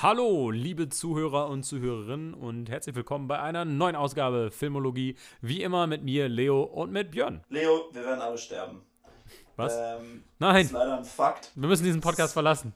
Hallo, liebe Zuhörer und Zuhörerinnen und herzlich willkommen bei einer neuen Ausgabe Filmologie. Wie immer mit mir, Leo und mit Björn. Leo, wir werden alle sterben. Was? Ähm, Nein. Das ist leider ein Fakt. Wir müssen diesen Podcast verlassen.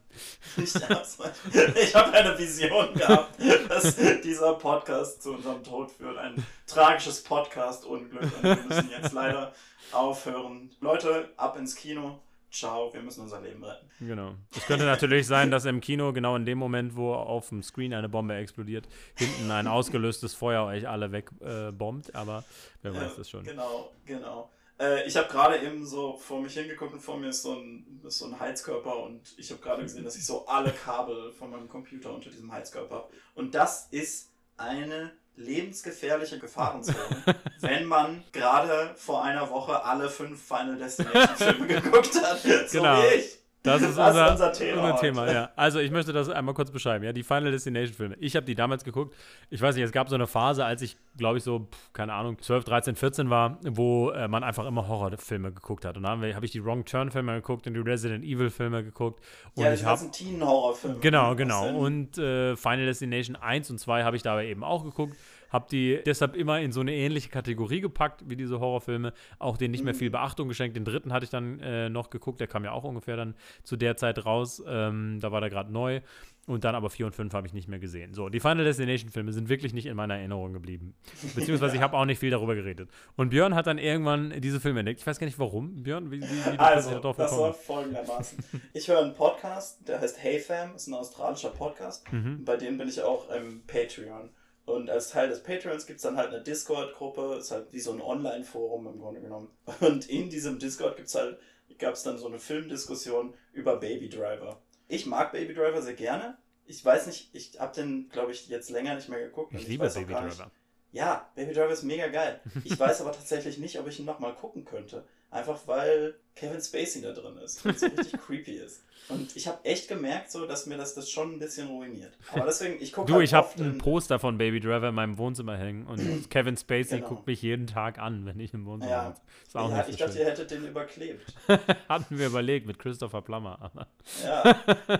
Ich, ich habe eine Vision gehabt, dass dieser Podcast zu unserem Tod führt. Ein tragisches Podcast-Unglück. Und wir müssen jetzt leider aufhören. Leute, ab ins Kino. Ciao, wir müssen unser Leben retten. Genau. Es könnte natürlich sein, dass im Kino genau in dem Moment, wo auf dem Screen eine Bombe explodiert, hinten ein ausgelöstes Feuer euch alle wegbombt, äh, aber wer weiß das schon. Genau, genau. Äh, ich habe gerade eben so vor mich hingeguckt und vor mir ist so ein, ist so ein Heizkörper und ich habe gerade gesehen, dass ich so alle Kabel von meinem Computer unter diesem Heizkörper habe. Und das ist eine lebensgefährliche Gefahrenzone, wenn man gerade vor einer Woche alle fünf Final Destination Filme geguckt hat. So genau. wie ich. Das ist Das unser, ist unser Thema unser. Thema ja. Also ich möchte das einmal kurz beschreiben. Ja, die Final Destination Filme. Ich habe die damals geguckt. Ich weiß nicht, es gab so eine Phase, als ich, glaube ich, so, pf, keine Ahnung, 12, 13, 14 war, wo äh, man einfach immer Horrorfilme geguckt hat. Und dann habe hab ich die Wrong Turn Filme geguckt und die Resident Evil Filme geguckt. Und Ja, ich habe ganzen Teen-Horrorfilme. Genau, genau. Und äh, Final Destination 1 und 2 habe ich dabei eben auch geguckt. Habe die deshalb immer in so eine ähnliche Kategorie gepackt wie diese Horrorfilme. Auch denen nicht mehr viel Beachtung geschenkt. Den dritten hatte ich dann äh, noch geguckt. Der kam ja auch ungefähr dann zu der Zeit raus. Ähm, da war der gerade neu. Und dann aber 4 und 5 habe ich nicht mehr gesehen. So, die Final Destination Filme sind wirklich nicht in meiner Erinnerung geblieben. Beziehungsweise ich habe auch nicht viel darüber geredet. Und Björn hat dann irgendwann diese Filme entdeckt. Ich weiß gar nicht warum. Björn, wie, wie, wie Also, plötzlich darauf das läuft folgendermaßen. Ich höre einen Podcast, der heißt Hey Fam, ist ein australischer Podcast. Mhm. Bei dem bin ich auch im Patreon. Und als Teil des Patreons gibt es dann halt eine Discord-Gruppe, ist halt wie so ein Online-Forum im Grunde genommen. Und in diesem Discord gibt's halt, gab es dann so eine Filmdiskussion über Baby Driver. Ich mag Baby Driver sehr gerne. Ich weiß nicht, ich habe den, glaube ich, jetzt länger nicht mehr geguckt. und Ich liebe Baby gar nicht- Driver. ja, Baby Driver ist mega geil. Ich weiß aber tatsächlich nicht, ob ich ihn nochmal gucken könnte. Einfach weil Kevin Spacey da drin ist und so richtig creepy ist. Und ich habe echt gemerkt, so, dass mir das, das schon ein bisschen ruiniert. Aber deswegen, ich gucke Du, halt ich habe ein in- Poster von Baby Driver in meinem Wohnzimmer hängen und Kevin Spacey Genau. guckt mich jeden Tag an, wenn ich im Wohnzimmer Ja. sitze. Ist auch ja, nicht ich so dachte, schön. ihr hättet den überklebt. Hatten wir überlegt mit Christopher Plummer. Ja,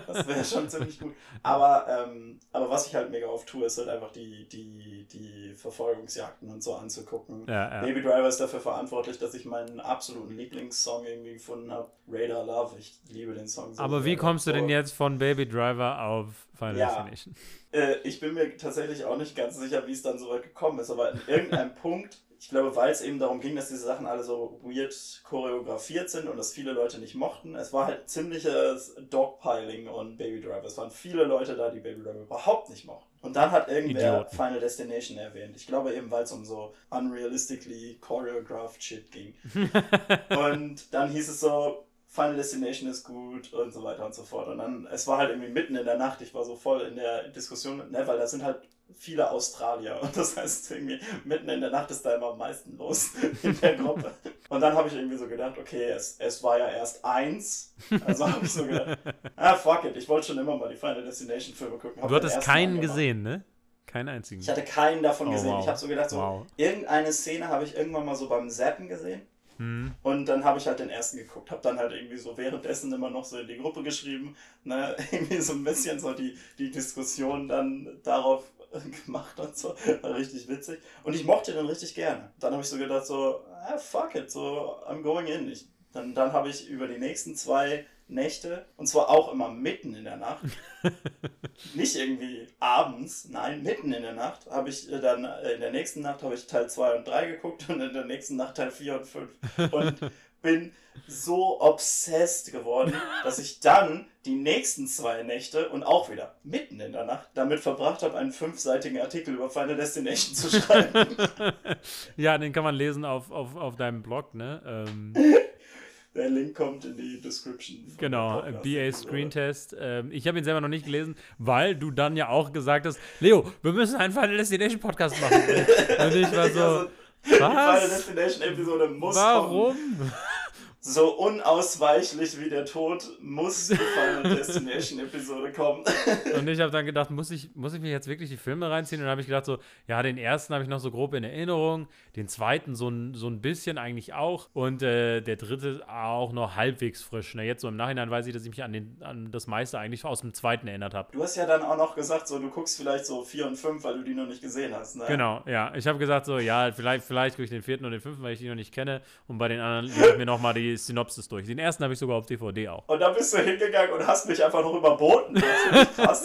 das wäre schon ziemlich gut. Aber, ähm, aber was ich halt mega oft tue, ist halt einfach die, die, die Verfolgungsjagden und so anzugucken. ja, ja. Baby Driver ist dafür verantwortlich, dass ich meinen absoluten Lieblingssong irgendwie gefunden habe. Radar Love. Ich liebe den Song so Aber sehr. wie kommst du denn jetzt von Baby Driver auf Final Ja. Destination? Äh, ich bin mir tatsächlich auch nicht ganz sicher, wie es dann so weit gekommen ist, aber in irgendeinem Punkt, ich glaube, weil es eben darum ging, dass diese Sachen alle so weird choreografiert sind und das viele Leute nicht mochten. Es war halt ziemliches Dogpiling und Baby Driver. Es waren viele Leute da, die Baby Driver überhaupt nicht mochten. Und dann hat irgendwer Idioten. Final Destination erwähnt. Ich glaube eben, weil es um so unrealistically choreographed shit ging. Und dann hieß es so, Final Destination ist gut und so weiter und so fort. Und dann, es war halt irgendwie mitten in der Nacht, ich war so voll in der Diskussion, ne, weil da sind halt viele Australier und das heißt irgendwie mitten in der Nacht ist da immer am meisten los in der Gruppe. Und dann habe ich irgendwie so gedacht, okay, es, es war ja erst eins, also habe ich so gedacht, ah fuck it, ich wollte schon immer mal die Final Destination Filme gucken. Hab Du hattest keinen gesehen, ne? Keinen einzigen. Ich hatte keinen davon Oh, gesehen. wow. Ich habe so gedacht, so, Wow. irgendeine Szene habe ich irgendwann mal so beim Zappen gesehen. Hm. Und dann habe ich halt den ersten geguckt, habe dann halt irgendwie so währenddessen immer noch so in die Gruppe geschrieben, ne, irgendwie so ein bisschen so die, die Diskussion dann darauf gemacht und so, war richtig witzig. Und ich mochte den richtig gerne. Dann habe ich so gedacht so, ah, fuck it, so, I'm going in. Ich, dann dann habe ich über die nächsten zwei Nächte, und zwar auch immer mitten in der Nacht, nicht irgendwie abends, nein, mitten in der Nacht, habe ich äh, dann, äh, in der nächsten Nacht habe ich Teil 2 und 3 geguckt und in der nächsten Nacht Teil 4 und 5. Und bin so obsessed geworden, dass ich dann die nächsten zwei Nächte und auch wieder mitten in der Nacht damit verbracht habe, einen fünfseitigen Artikel über Final Destination zu schreiben. ja, den kann man lesen auf, auf, auf deinem Blog, ne? Ähm, Der Link kommt in die Description. genau. BA Screen Test. Ähm, ich habe ihn selber noch nicht gelesen, weil du dann ja auch gesagt hast, Leo, wir müssen einen Final Destination Podcast machen. Und ich war so, die Final was? Destination Episode muss kommen. So unausweichlich wie der Tod muss die Final Destination Episode kommen. Und ich habe dann gedacht, muss ich, muss ich mir jetzt wirklich die Filme reinziehen? Und dann habe ich gedacht, so, ja, den ersten habe ich noch so grob in Erinnerung, den zweiten so ein, so ein bisschen eigentlich auch und äh, der dritte auch noch halbwegs frisch. Ne? Jetzt so im Nachhinein weiß ich, dass ich mich an, den, an das meiste eigentlich aus dem zweiten erinnert habe. Du hast ja dann auch noch gesagt, so, du guckst vielleicht so vier und fünf, weil du die noch nicht gesehen hast. Ne? Genau, ja. Ich habe gesagt, so, ja, vielleicht, vielleicht gucke ich den vierten und den fünften, weil ich die noch nicht kenne. Und bei den anderen lese ich mir nochmal die Synopsis durch. Den ersten habe ich sogar auf DVD auch. Und da bist du hingegangen und hast mich einfach noch überboten. Das krass.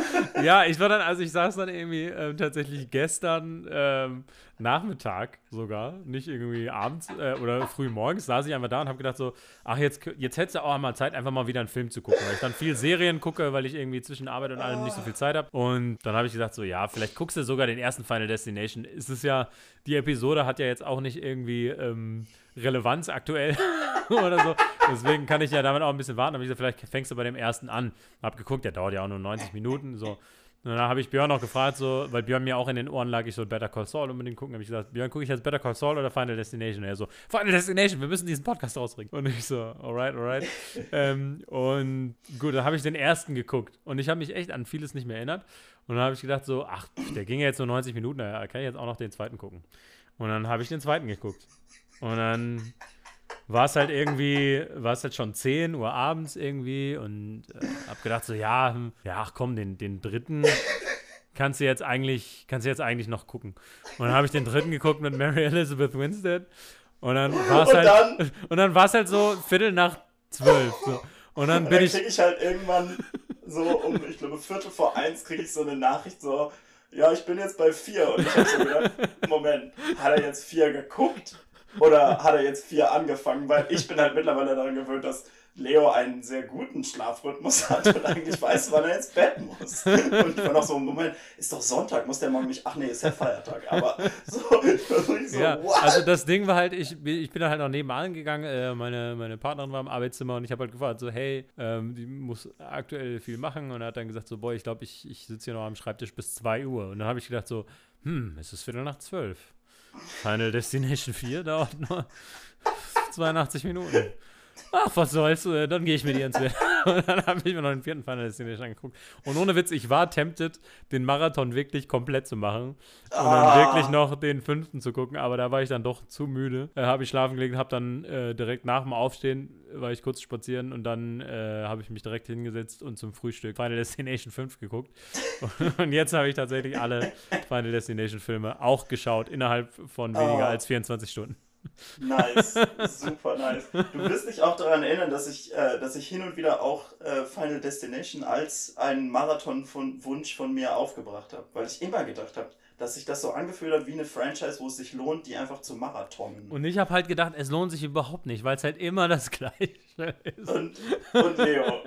ja, ich war dann, also ich saß dann irgendwie ähm, tatsächlich gestern ähm, Nachmittag sogar, nicht irgendwie abends äh, oder früh morgens, saß ich einfach da und habe gedacht so, ach, jetzt, jetzt hättest du auch einmal Zeit, einfach mal wieder einen Film zu gucken, weil ich dann viel Serien gucke, weil ich irgendwie zwischen Arbeit und allem nicht so viel Zeit habe. Und dann habe ich gesagt so, ja, vielleicht guckst du sogar den ersten Final Destination. Es ist ja, die Episode hat ja jetzt auch nicht irgendwie ähm, Relevanz aktuell oder so. Deswegen kann ich ja damit auch ein bisschen warten. Aber ich gesagt, vielleicht fängst du bei dem ersten an. Hab geguckt, der dauert ja auch nur 90 Minuten, so. Und dann habe ich Björn noch gefragt, so, weil Björn mir auch in den Ohren lag, ich soll Better Call Saul unbedingt gucken. habe ich gesagt, Björn, gucke ich jetzt Better Call Saul oder Final Destination? Und er so, Final Destination, wir müssen diesen Podcast rausbringen. Und ich so, alright, alright. ähm, und gut, dann habe ich den ersten geguckt. Und ich habe mich echt an vieles nicht mehr erinnert. Und dann habe ich gedacht, so, ach, der ging ja jetzt nur 90 Minuten, da kann ich jetzt auch noch den zweiten gucken. Und dann habe ich den zweiten geguckt. Und dann war es halt irgendwie, war es halt schon 10 Uhr abends irgendwie und äh, hab gedacht so, ja, hm, ja, ach komm, den, den dritten kannst du jetzt eigentlich, kannst du jetzt eigentlich noch gucken. Und dann habe ich den dritten geguckt mit Mary Elizabeth Winstead und dann war es halt, dann, und dann war es halt so Viertel nach zwölf. So. Und dann und bin dann ich. krieg ich halt irgendwann so um, ich glaube, Viertel vor eins kriege ich so eine Nachricht so, ja, ich bin jetzt bei vier. Und ich habe so gedacht, Moment, hat er jetzt vier geguckt? Oder hat er jetzt vier angefangen? Weil ich bin halt mittlerweile daran gewöhnt, dass Leo einen sehr guten Schlafrhythmus hat und eigentlich weiß, wann er ins Bett muss. Und ich war noch so, Moment, ist doch Sonntag, muss der morgen nicht, ach nee, ist ja Feiertag. Aber so, so ja, what? also das Ding war halt, ich, ich bin halt noch nebenan gegangen, äh, meine, meine Partnerin war im Arbeitszimmer und ich habe halt gefragt, so, hey, ähm, die muss aktuell viel machen und er hat dann gesagt, so, boah, ich glaube, ich, ich sitze hier noch am Schreibtisch bis 2 Uhr. Und dann habe ich gedacht, so, hm, es ist Viertel nach zwölf. Final Destination 4 dauert nur 82 Minuten. Ach, was soll's, dann gehe ich mit ihr ins Bett. Und dann habe ich mir noch den vierten Final Destination angeguckt. Und ohne Witz, ich war tempted, den Marathon wirklich komplett zu machen. Und Ah. dann wirklich noch den fünften zu gucken. Aber da war ich dann doch zu müde. Äh, habe ich schlafen gelegt, habe dann äh, direkt nach dem Aufstehen, war ich kurz spazieren und dann äh, habe ich mich direkt hingesetzt und zum Frühstück Final Destination 5 geguckt. und jetzt habe ich tatsächlich alle Final Destination Filme auch geschaut, innerhalb von weniger Ah. als 24 Stunden. Nice, super nice. Du wirst dich auch daran erinnern, dass ich, äh, dass ich hin und wieder auch äh, Final Destination als einen Marathon-Wunsch von mir aufgebracht habe, weil ich immer gedacht habe, dass sich das so angefühlt hat wie eine Franchise, wo es sich lohnt, die einfach zu marathonen. Und ich habe halt gedacht, es lohnt sich überhaupt nicht, weil es halt immer das Gleiche ist. Und, und Leo.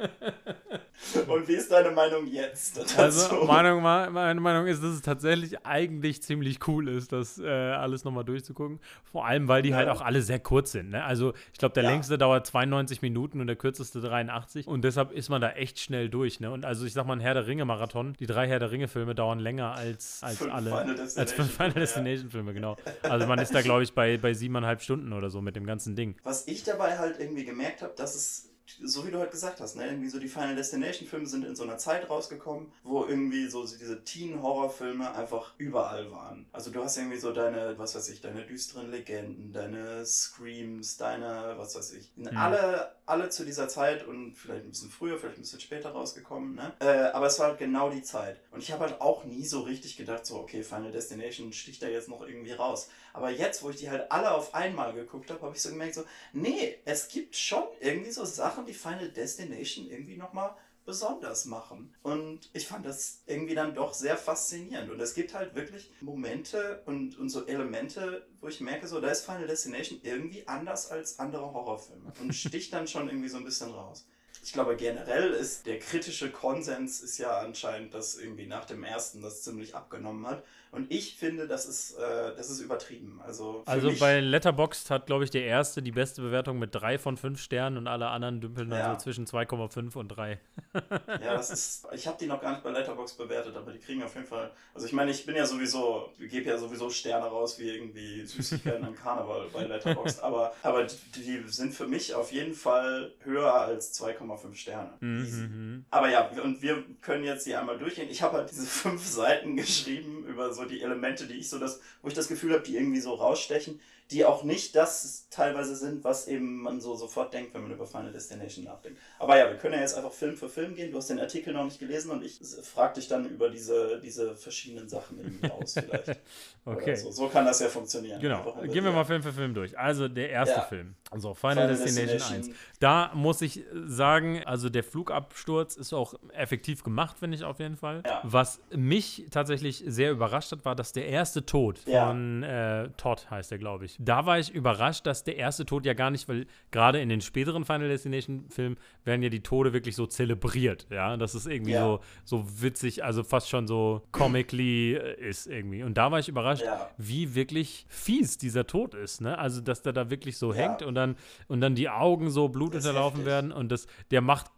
und wie ist deine Meinung jetzt dazu? Also Meinung, meine Meinung ist, dass es tatsächlich eigentlich ziemlich cool ist, das äh, alles nochmal durchzugucken. Vor allem, weil die Ja. halt auch alle sehr kurz sind. Ne? Also ich glaube, der Ja. längste dauert 92 Minuten und der kürzeste 83. Und deshalb ist man da echt schnell durch. Ne? Und also ich sag mal, ein Herr der Ringe-Marathon, die drei Herr der Ringe-Filme dauern länger als, als Fünf alle. Final als fünf Final. Destination-Filme, genau. Also man ist da, glaube ich, bei, bei siebeneinhalb Stunden oder so mit dem ganzen Ding. Was ich dabei halt irgendwie gemerkt habe, dass es, so wie du halt gesagt hast, ne, irgendwie so die Final Destination Filme sind in so einer Zeit rausgekommen, wo irgendwie so diese Teen-Horror-Filme einfach überall waren. Also du hast irgendwie so deine, was weiß ich, deine düsteren Legenden, deine Screams, deine, was weiß ich, alle, alle zu dieser Zeit und vielleicht ein bisschen früher, vielleicht ein bisschen später rausgekommen, ne? Äh, aber es war halt genau die Zeit. Und ich habe halt auch nie so richtig gedacht, so, okay, Final Destination sticht da jetzt noch irgendwie raus. Aber jetzt, wo ich die halt alle auf einmal geguckt habe, habe ich so gemerkt, so, nee, es gibt schon irgendwie so Sachen, die Final Destination irgendwie nochmal besonders machen. Und ich fand das irgendwie dann doch sehr faszinierend. Und es gibt halt wirklich Momente und, und so Elemente, wo ich merke, so, da ist Final Destination irgendwie anders als andere Horrorfilme. Und sticht dann schon irgendwie so ein bisschen raus. ich glaube generell ist der kritische Konsens ist ja anscheinend, dass irgendwie nach dem ersten das ziemlich abgenommen hat. Und ich finde, das ist, äh, das ist übertrieben. Also, also bei Letterboxd hat, glaube ich, der erste die beste Bewertung mit drei von fünf Sternen und alle anderen dümpeln dann ja. so zwischen 2,5 und 3. ja, das ist. Ich habe die noch gar nicht bei Letterboxd bewertet, aber die kriegen auf jeden Fall. Also ich meine, ich bin ja sowieso, ich gebe ja sowieso Sterne raus wie irgendwie Süßigkeiten am Karneval bei Letterboxd. Aber, aber die, die, sind für mich auf jeden Fall höher als 2,5 Sterne. Mhm. Aber ja, und wir können jetzt hier einmal durchgehen. Ich habe halt diese fünf Seiten geschrieben über so so die Elemente, die ich so das, wo ich das Gefühl habe, die irgendwie so rausstechen die auch nicht das teilweise sind, was eben man so sofort denkt, wenn man über Final Destination nachdenkt. Aber ja, wir können ja jetzt einfach Film für Film gehen. Du hast den Artikel noch nicht gelesen und ich frage dich dann über diese, diese verschiedenen Sachen irgendwie aus vielleicht. okay. So. so. kann das ja funktionieren. Genau. Gehen wir mal Film für Film durch. Also der erste ja. Film. Also Final, Final Destination, Destination 1. Da muss ich sagen, also der Flugabsturz ist auch effektiv gemacht, finde ich auf jeden Fall. Ja. Was mich tatsächlich sehr überrascht hat, war, dass der erste Tod von äh, Todd heißt er, glaube ich da war ich überrascht, dass der erste Tod ja gar nicht, weil gerade in den späteren Final Destination Filmen werden ja die Tode wirklich so zelebriert, ja, das ist irgendwie ja. so, so witzig, also fast schon so comically äh, ist irgendwie. Und da war ich überrascht, ja. wie wirklich fies dieser Tod ist, ne? Also, dass der da wirklich so ja. hängt und dann, und dann die Augen so blutunterlaufen werden und das, der macht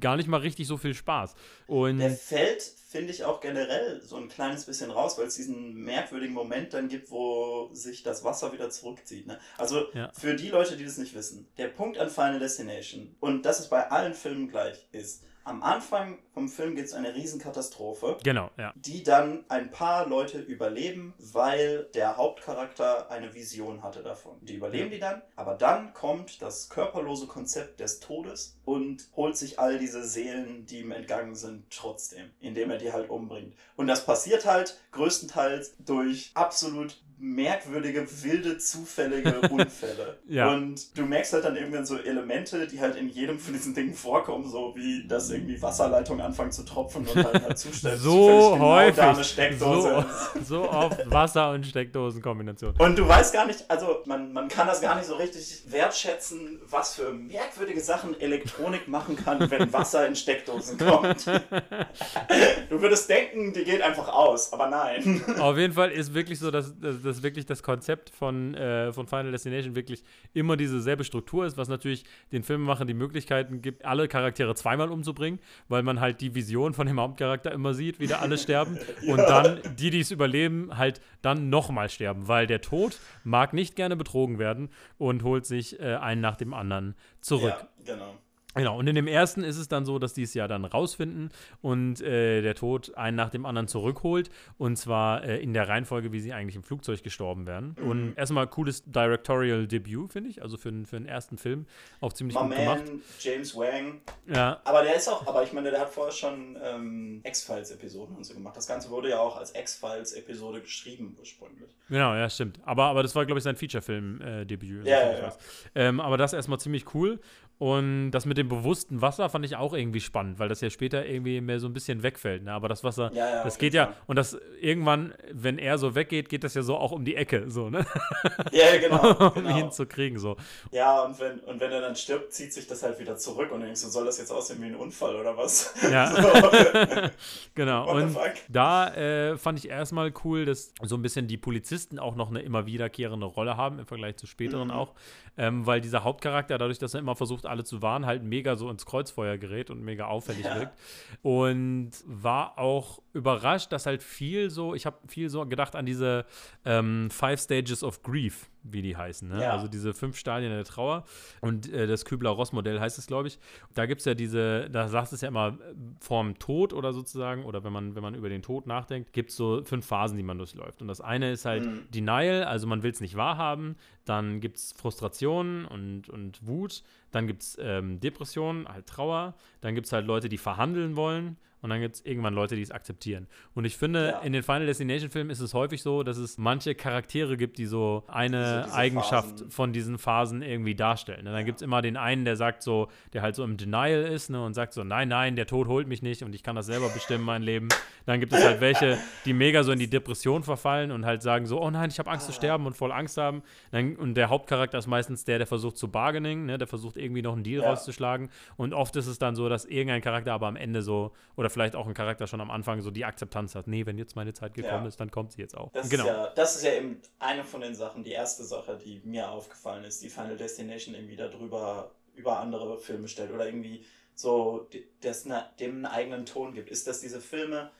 gar nicht mal richtig so viel Spaß. Und der fällt finde ich auch generell so ein kleines bisschen raus, weil es diesen merkwürdigen Moment dann gibt, wo sich das Wasser wieder zurückzieht. Ne? Also ja. für die Leute, die das nicht wissen, der Punkt an Final Destination, und das ist bei allen Filmen gleich, ist, am Anfang vom Film gibt es eine Riesenkatastrophe. Genau, ja. Die dann ein paar Leute überleben, weil der Hauptcharakter eine Vision hatte davon. Die überleben ja. die dann, aber dann kommt das körperlose Konzept des Todes und holt sich all diese Seelen, die ihm entgangen sind, trotzdem, indem er die halt umbringt. Und das passiert halt größtenteils durch absolut merkwürdige, wilde, zufällige Unfälle. ja. Und du merkst halt dann irgendwann so Elemente, die halt in jedem von diesen Dingen vorkommen, so wie dass irgendwie Wasserleitungen anfangen zu tropfen und halt, halt zustellen. so genau häufig. Da eine Steckdose. So, so oft Wasser- und Steckdosenkombination. Und du weißt gar nicht, also man, man kann das gar nicht so richtig wertschätzen, was für merkwürdige Sachen Elektronik machen kann, wenn Wasser in Steckdosen kommt. du würdest denken, die geht einfach aus, aber nein. Auf jeden Fall ist wirklich so, dass, dass dass wirklich das Konzept von, äh, von Final Destination wirklich immer dieselbe Struktur ist, was natürlich den Filmemachern die Möglichkeiten gibt, alle Charaktere zweimal umzubringen, weil man halt die Vision von dem Hauptcharakter immer sieht, wie da alle sterben ja. und dann die, die es überleben, halt dann nochmal sterben, weil der Tod mag nicht gerne betrogen werden und holt sich äh, einen nach dem anderen zurück. Ja, genau. Genau, und in dem ersten ist es dann so, dass die es ja dann rausfinden und äh, der Tod einen nach dem anderen zurückholt. Und zwar äh, in der Reihenfolge, wie sie eigentlich im Flugzeug gestorben wären. Mhm. Und erstmal cooles Directorial-Debüt, finde ich. Also für, für den ersten Film auch ziemlich My gut man, gemacht. James Wang. Ja. Aber der ist auch, aber ich meine, der hat vorher schon ähm, X-Files-Episoden und so gemacht. Das Ganze wurde ja auch als X-Files-Episode geschrieben ursprünglich. Genau, ja, stimmt. Aber, aber das war, glaube ich, sein Feature-Film-Debüt. Äh, ja, ja, ja. Ähm, aber das erstmal ziemlich cool. Und das mit dem bewussten Wasser fand ich auch irgendwie spannend, weil das ja später irgendwie mehr so ein bisschen wegfällt. Ne? Aber das Wasser, ja, ja, das geht ja, und das irgendwann, wenn er so weggeht, geht das ja so auch um die Ecke, so, ne? Ja, genau. um genau. ihn zu kriegen, so. Ja, und wenn, und wenn er dann stirbt, zieht sich das halt wieder zurück und denkst du, soll das jetzt aussehen wie ein Unfall oder was? Ja. genau. und da äh, fand ich erstmal cool, dass so ein bisschen die Polizisten auch noch eine immer wiederkehrende Rolle haben im Vergleich zu späteren mhm. auch ähm, weil dieser Hauptcharakter, dadurch, dass er immer versucht, alle zu warnen, halt mega so ins Kreuzfeuer gerät und mega auffällig ja. wirkt. Und war auch überrascht, dass halt viel so, ich habe viel so gedacht an diese ähm, Five Stages of Grief, wie die heißen. Ne? Ja. Also diese fünf Stadien der Trauer. Und äh, das Kübler-Ross-Modell heißt es, glaube ich. Da gibt es ja diese, da sagt es ja immer äh, vorm Tod oder sozusagen, oder wenn man, wenn man über den Tod nachdenkt, gibt es so fünf Phasen, die man durchläuft. Und das eine ist halt mhm. Denial, also man will es nicht wahrhaben. Dann gibt es Frustration und, und Wut. Dann gibt es ähm, Depression, halt Trauer. Dann gibt es halt Leute, die verhandeln wollen Und dann gibt es irgendwann Leute, die es akzeptieren. Und ich finde, Ja. in den Final Destination-Filmen ist es häufig so, dass es manche Charaktere gibt, die so eine So diese Eigenschaft Phasen. von diesen Phasen irgendwie darstellen. Und dann gibt es immer den einen, der sagt so, der halt so im Denial ist ne, und sagt so, nein, nein, der Tod holt mich nicht und ich kann das selber bestimmen, mein Leben. Dann gibt es halt welche, die mega so in die Depression verfallen und halt sagen so, oh nein, ich habe Angst zu sterben und voll Angst haben. Dann, und der Hauptcharakter ist meistens der, der versucht zu bargaining, ne, der versucht irgendwie noch einen Deal Ja. rauszuschlagen. Und oft ist es dann so, dass irgendein Charakter aber am Ende so, oder vielleicht auch ein Charakter schon am Anfang so die Akzeptanz hat, nee, wenn jetzt meine Zeit gekommen Ja. ist, dann kommt sie jetzt auch. Das, genau. ist ja, das ist ja eben eine von den Sachen, die erste Sache, die mir aufgefallen ist, die Final Destination irgendwie darüber über andere Filme stellt oder irgendwie so das dem einen eigenen Ton gibt, ist, dass diese Filme,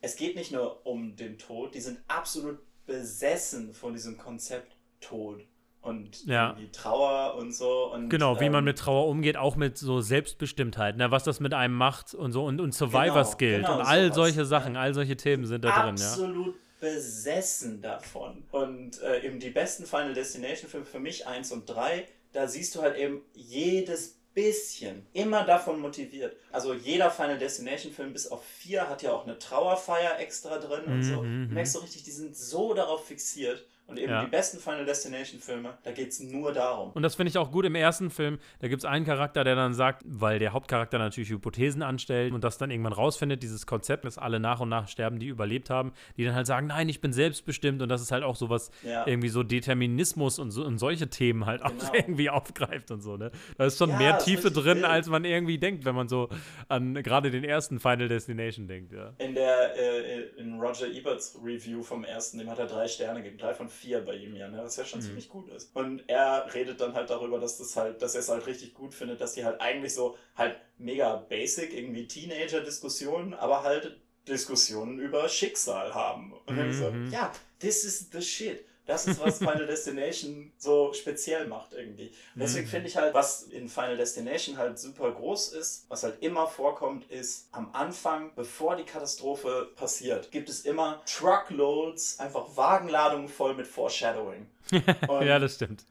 es geht nicht nur um den Tod, die sind absolut besessen von diesem Konzept Tod und Ja. irgendwie Trauer und so. Und, Genau, wie man ähm, mit Trauer umgeht, auch mit so Selbstbestimmtheit, ne, was das mit einem macht und so und, und Survivor Genau, Skill genau, und all sowas, solche ja. Sachen, all solche Themen sind da drin, ja. absolut besessen davon. Und äh, eben die besten Final Destination Filme für mich 1 und 3, da siehst du halt eben jedes bisschen immer davon motiviert. Also jeder Final Destination Film bis auf 4 hat ja auch eine Trauerfeier extra drin und so. Mhm, Du merkst so richtig, die sind so darauf fixiert. Und eben Ja. die besten Final Destination Filme, da geht es nur darum. Und das finde ich auch gut im ersten Film. Da gibt es einen Charakter, der dann sagt, weil der Hauptcharakter natürlich Hypothesen anstellt und das dann irgendwann rausfindet, dieses Konzept, dass alle nach und nach sterben, die überlebt haben, die dann halt sagen, nein, ich bin selbstbestimmt und das ist halt auch sowas, Ja. irgendwie so Determinismus und, so, und solche Themen halt auch Genau. irgendwie aufgreift und so, ne? Da ist schon Ja, mehr Tiefe drin, wild. als man irgendwie denkt, wenn man so an gerade den ersten Final Destination denkt, ja. In der äh, in Roger Eberts Review vom ersten, dem hat er drei Sterne gegeben, drei von vier bei ihm ja, ne? was ja schon ziemlich gut ist. Und er redet dann halt darüber, dass das halt, dass er es halt richtig gut findet, dass die halt eigentlich so halt mega basic irgendwie Teenager-Diskussionen, aber halt Diskussionen über Schicksal haben. Und dann so, Mhm. ja, this is the shit. Das ist, was Final Destination so speziell macht irgendwie. Und deswegen Mhm. finde ich halt, was in Final Destination halt super groß ist, was halt immer vorkommt, ist am Anfang, bevor die Katastrophe passiert, gibt es immer Truckloads, einfach Wagenladungen voll mit Foreshadowing. Ja, das stimmt.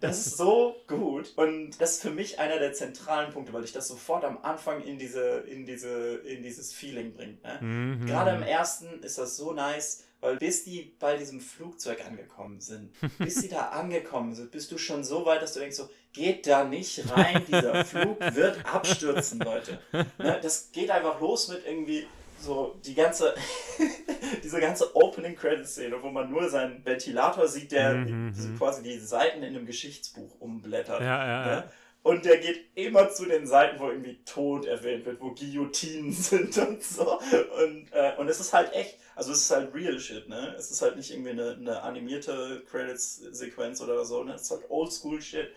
das ist so gut und das ist für mich einer der zentralen Punkte, weil ich das sofort am Anfang in diese in diese in dieses Feeling bringt. Ne? Mhm. Gerade im ersten ist das so nice, weil bis die bei diesem Flugzeug angekommen sind, bis sie da angekommen sind, bist du schon so weit, dass du denkst so, geht da nicht rein, dieser Flug wird abstürzen, Leute. Ne? Das geht einfach los mit irgendwie so die ganze, diese ganze Opening Credit Szene, wo man nur seinen Ventilator sieht, der Mhm, die- mhm. quasi die Seiten in einem Geschichtsbuch umblättert. Ja, ja, Ne? ja. Und der geht immer zu den Seiten, wo irgendwie Tod erwähnt wird, wo Guillotinen sind und so. Und, äh, und es ist halt echt, also es ist halt real shit, ne? Es ist halt nicht irgendwie eine, eine animierte Credits-Sequenz oder so, ne? Es ist halt oldschool shit.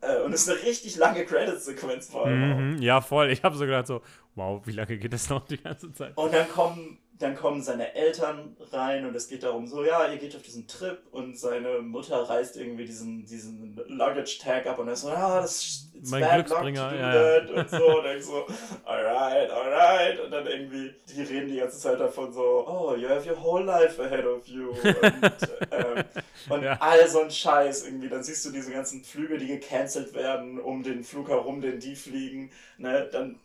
Äh, und es ist eine richtig lange Credits-Sequenz vor allem. Mhm. Ja, voll. Ich habe so gedacht so, wow, wie lange geht das noch die ganze Zeit? Und dann kommen, dann kommen seine Eltern rein und es geht darum, so, ja, ihr geht auf diesen Trip und seine Mutter reißt irgendwie diesen, diesen Luggage-Tag ab und er ist so, ja, das ist Mein bad luck Glücksbringer, to do ja, ja. und so. Und ich so, alright, alright. Und dann irgendwie, die reden die ganze Zeit davon so, oh, you have your whole life ahead of you. Und, ähm, und Ja. all so ein Scheiß irgendwie. Dann siehst du diese ganzen Flüge, die gecancelt werden, um den Flug herum, den die fliegen. Ne? Dann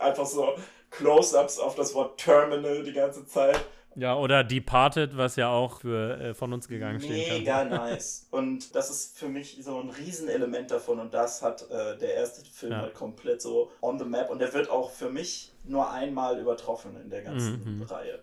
einfach so Close-ups auf das Wort Terminal die ganze Zeit. Ja, oder Departed, was ja auch für äh, von uns gegangen stehen kann. Mega nice. Und das ist für mich so ein Riesenelement davon. Und das hat äh, der erste Film Ja. halt komplett so on the map. Und der wird auch für mich nur einmal übertroffen in der ganzen Mhm. Reihe.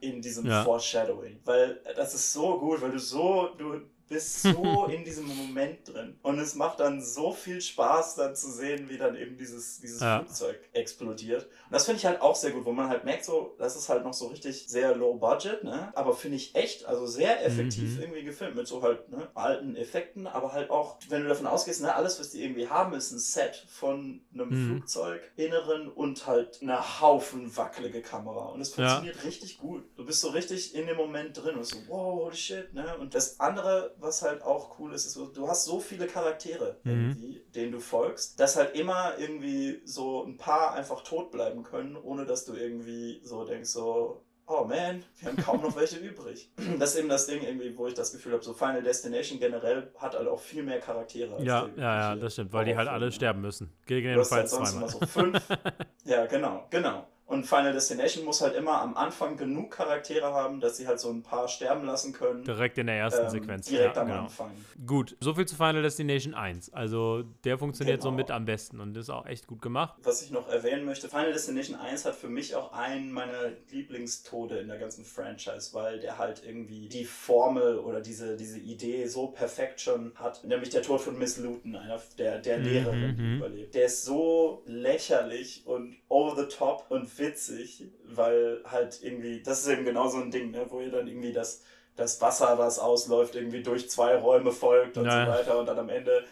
In diesem Ja. Foreshadowing. Weil das ist so gut, weil du so, du bist so in diesem Moment drin. Und es macht dann so viel Spaß, dann zu sehen, wie dann eben dieses, dieses Ja. Flugzeug explodiert. Und das finde ich halt auch sehr gut, wo man halt merkt, so, das ist halt noch so richtig sehr low budget, ne? Aber finde ich echt, also sehr effektiv Mhm. irgendwie gefilmt mit so halt ne, alten Effekten, aber halt auch, wenn du davon ausgehst, ne, alles, was die irgendwie haben, ist ein Set von einem Mhm. Flugzeug, Inneren und halt eine Haufen wackelige Kamera. Und es Ja. funktioniert richtig gut. Du bist so richtig in dem Moment drin und so, wow, holy shit, ne? Und das andere, was halt auch cool ist, ist du hast so viele Charaktere Mhm. denen du folgst, dass halt immer irgendwie so ein paar einfach tot bleiben können, ohne dass du irgendwie so denkst, so, oh man, wir haben kaum noch welche übrig. Das ist eben das Ding irgendwie, wo ich das Gefühl habe, so Final Destination generell hat halt auch viel mehr Charaktere. als Ja, ja, ja, das stimmt, weil die halt alle sterben müssen. Du hast halt Gegebenenfalls sonst immer zweimal. so fünf. ja, genau, genau. Und Final Destination muss halt immer am Anfang genug Charaktere haben, dass sie halt so ein paar sterben lassen können. Direkt in der ersten ähm, Sequenz. Direkt ja, am genau. Anfang. Gut, soviel zu Final Destination 1. Also der funktioniert genau. so mit am besten und ist auch echt gut gemacht. Was ich noch erwähnen möchte, Final Destination 1 hat für mich auch einen meiner Lieblingstode in der ganzen Franchise, weil der halt irgendwie die Formel oder diese, diese Idee so perfekt schon hat. Nämlich der Tod von Miss Luton, einer der, der mhm, Lehrerin, die mhm. überlebt. Der ist so lächerlich und over the top und witzig, weil halt irgendwie, das ist eben genau so ein Ding, ne, wo ihr dann irgendwie das, das Wasser, was ausläuft, irgendwie durch zwei Räume folgt und ja. so weiter und dann am Ende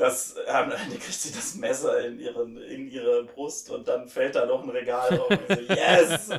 das, ähm, die kriegt sie das Messer in, ihren, in ihre Brust und dann fällt da noch ein Regal drauf und so, yes,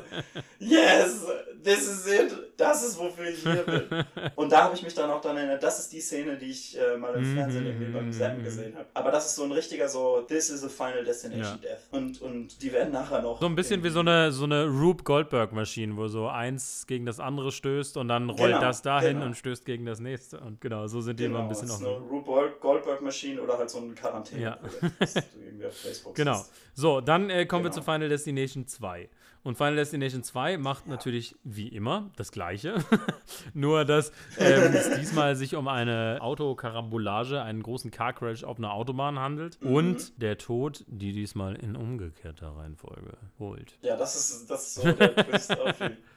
yes, this is it, das ist wofür ich hier bin. Und da habe ich mich dann auch dann erinnert, das ist die Szene, die ich äh, mal im Fernsehen irgendwie beim Zappen gesehen habe. Aber das ist so ein richtiger so, this is a final destination ja. death. Und, und die werden nachher noch. So ein bisschen wie so eine, so eine Rube Goldberg Maschine, wo so eins gegen das andere stößt und dann rollt genau, das dahin genau. und stößt gegen das nächste. Und genau, so sind die genau, immer ein bisschen noch. Eine Rube Goldberg Maschine oder halt so ein Quarantäne. Ja. genau. So, dann äh, kommen genau. wir zu Final Destination 2. Und Final Destination 2 macht ja. natürlich wie immer das Gleiche. Nur, dass ähm, es diesmal sich um eine Autokarambolage, einen großen Car Crash auf einer Autobahn handelt. Mhm. Und der Tod, die diesmal in umgekehrter Reihenfolge holt. Ja, das ist, das ist so der Twist,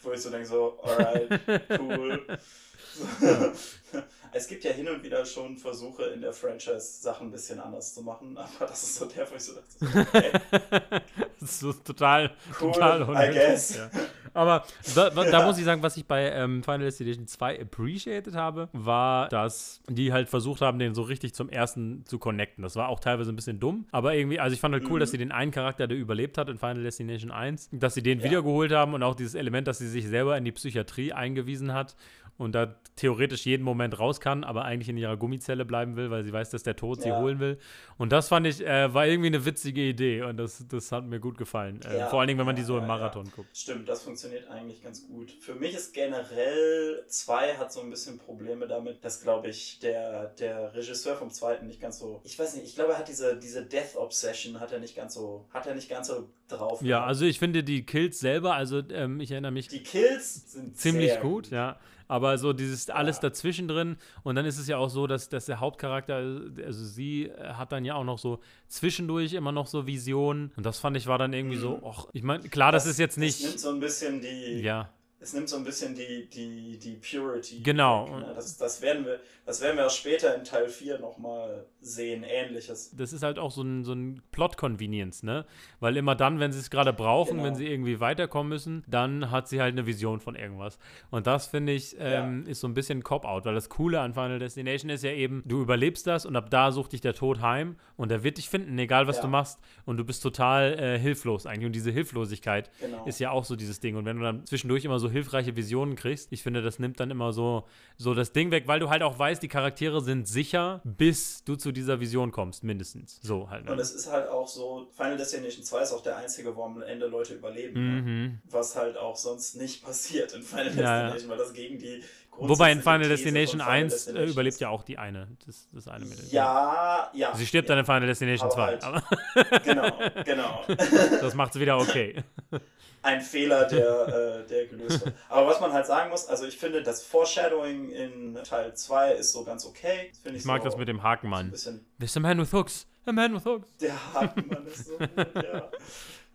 wo ich so denke, so, alright, cool. es gibt ja hin und wieder schon Versuche in der Franchise Sachen ein bisschen anders zu machen, aber das ist so der, wo ich so dachte, okay. das ist so total, cool, total I guess. Ja. Aber da, da ja. muss ich sagen, was ich bei ähm, Final Destination 2 appreciated habe, war, dass die halt versucht haben, den so richtig zum ersten zu connecten. Das war auch teilweise ein bisschen dumm, aber irgendwie, also ich fand halt cool, mhm. dass sie den einen Charakter, der überlebt hat in Final Destination 1, dass sie den ja. wiedergeholt haben und auch dieses Element, dass sie sich selber in die Psychiatrie eingewiesen hat und da theoretisch jeden Moment raus kann, aber eigentlich in ihrer Gummizelle bleiben will, weil sie weiß, dass der Tod ja. sie holen will. Und das fand ich, äh, war irgendwie eine witzige Idee und das, das hat mir gut gefallen. Äh, ja, vor allen Dingen, wenn man die so im Marathon guckt. Stimmt, das funktioniert eigentlich ganz gut. Für mich ist generell, zwei hat so ein bisschen Probleme damit, dass, glaube ich, der, der Regisseur vom zweiten nicht ganz so, ich weiß nicht, ich glaube, er hat diese, diese Death Obsession, hat er nicht ganz so, hat er nicht ganz so drauf. Ja, also ich finde die Kills selber, also ähm, ich erinnere mich. Die Kills sind ziemlich gut, gut, ja. Aber so dieses alles dazwischen drin. Und dann ist es ja auch so, dass, dass der Hauptcharakter, also sie äh, hat dann ja auch noch so zwischendurch immer noch so Visionen. Und das fand ich war dann irgendwie mhm. so, ach, ich meine, klar, das, das, ist jetzt nicht. Das nimmt so ein bisschen die. Ja es nimmt so ein bisschen die, die, die Purity. Genau. Weg, ne? das, das, werden wir, das werden wir auch später in Teil 4 nochmal sehen, ähnliches. Das ist halt auch so ein, so ein Plot-Convenience, ne? Weil immer dann, wenn sie es gerade brauchen, genau. wenn sie irgendwie weiterkommen müssen, dann hat sie halt eine Vision von irgendwas. Und das, finde ich, ähm, ja. ist so ein bisschen Cop-Out, weil das Coole an Final Destination ist ja eben, du überlebst das und ab da sucht dich der Tod heim und er wird dich finden, egal was ja. du machst. Und du bist total äh, hilflos eigentlich. Und diese Hilflosigkeit genau. ist ja auch so dieses Ding. Und wenn du dann zwischendurch immer so hilfreiche Visionen kriegst. Ich finde, das nimmt dann immer so, so das Ding weg, weil du halt auch weißt, die Charaktere sind sicher, bis du zu dieser Vision kommst, mindestens. So halt. Ne? Und es ist halt auch so, Final Destination 2 ist auch der einzige, wo am Ende Leute überleben. Ne? Mhm. Ne? Was halt auch sonst nicht passiert in Final Destination, ja. weil das gegen die Wobei in Final Destination Final 1 Destination äh, überlebt ja auch die eine. Das, das eine mit Ja, ja. Sie stirbt ja. dann in Final Destination aber 2. Halt. genau, genau. Das macht es wieder okay ein Fehler, der, äh, der gelöst wird. Aber was man halt sagen muss, also ich finde, das Foreshadowing in Teil 2 ist so ganz okay. ich, ich mag so das mit dem Hakenmann. There's a man with hooks. A man with hooks. Der Hakenmann ist so gut, ja.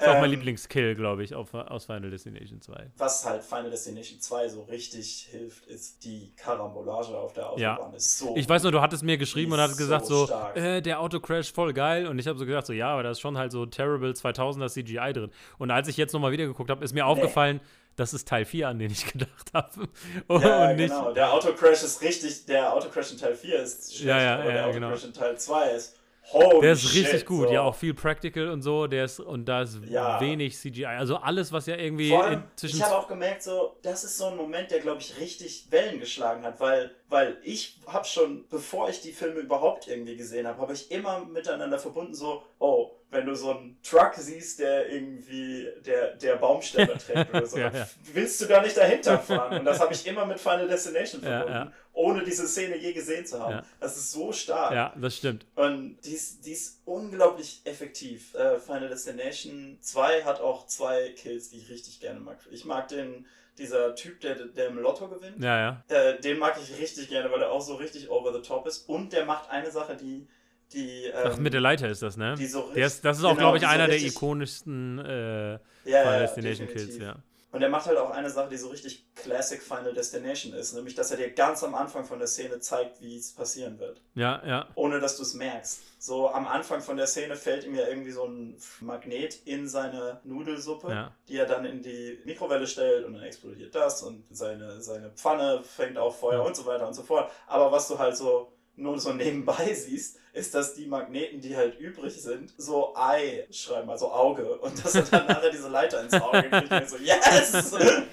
Das ist auch mein ähm, Lieblingskill, glaube ich, auf, aus Final Destination 2. Was halt Final Destination 2 so richtig hilft, ist die Karambolage auf der Autobahn. Ja. Ist so ich weiß nur, du hattest mir geschrieben und hast gesagt so, so äh, der Autocrash voll geil. Und ich habe so gedacht so, ja, aber da ist schon halt so terrible 2000er CGI drin. Und als ich jetzt nochmal wieder geguckt habe, ist mir nee. aufgefallen, das ist Teil 4, an den ich gedacht habe. ja, genau. Der Autocrash ist richtig, der Autocrash in Teil 4 ist schlecht, ja, ja, aber ja, der genau. Autocrash genau. in Teil 2 ist Holy der ist shit, richtig gut, so. ja, auch viel Practical und so, der ist, und da ist ja. wenig CGI. Also alles, was ja irgendwie allem. Ich habe auch gemerkt, so, das ist so ein Moment, der, glaube ich, richtig Wellen geschlagen hat, weil, weil ich habe schon, bevor ich die Filme überhaupt irgendwie gesehen habe, habe ich immer miteinander verbunden, so, oh, wenn du so einen Truck siehst, der irgendwie der, der Baumstämme trägt oder so, Ja, ja. willst du gar nicht dahinter fahren. Und das habe ich immer mit Final Destination verbunden, ja. ohne diese Szene je gesehen zu haben. Das ist so stark. Ja, das stimmt. Und die ist, die ist unglaublich effektiv. Äh, Final Destination 2 hat auch zwei Kills, die ich richtig gerne mag. Ich mag den, dieser Typ, der, der im Lotto gewinnt. Ja, ja. Äh, den mag ich richtig gerne, weil er auch so richtig over the top ist. Und der macht eine Sache, die. die ähm, Ach, mit der Leiter ist das, ne? die so Der ist, das ist auch, genau, glaube ich, so einer der richtig- ikonischsten äh, ja, Final Destination. Kills, ja. Und er macht halt auch eine Sache, die so richtig Classic Final Destination ist, nämlich dass er dir ganz am Anfang von der Szene zeigt, wie es passieren wird. Ja, ja. ohne dass du es merkst. So am Anfang von der Szene fällt ihm ja irgendwie so ein Magnet in seine Nudelsuppe, Ja. die er dann in die Mikrowelle stellt und dann explodiert das und seine, seine Pfanne fängt auf Feuer Ja. und so weiter und so fort. Aber was du halt so nur so nebenbei siehst, ist, dass die Magneten, die halt übrig sind, so Ei schreiben, also Auge. Und dass er dann nachher diese Leiter ins Auge kriegt und so, yes!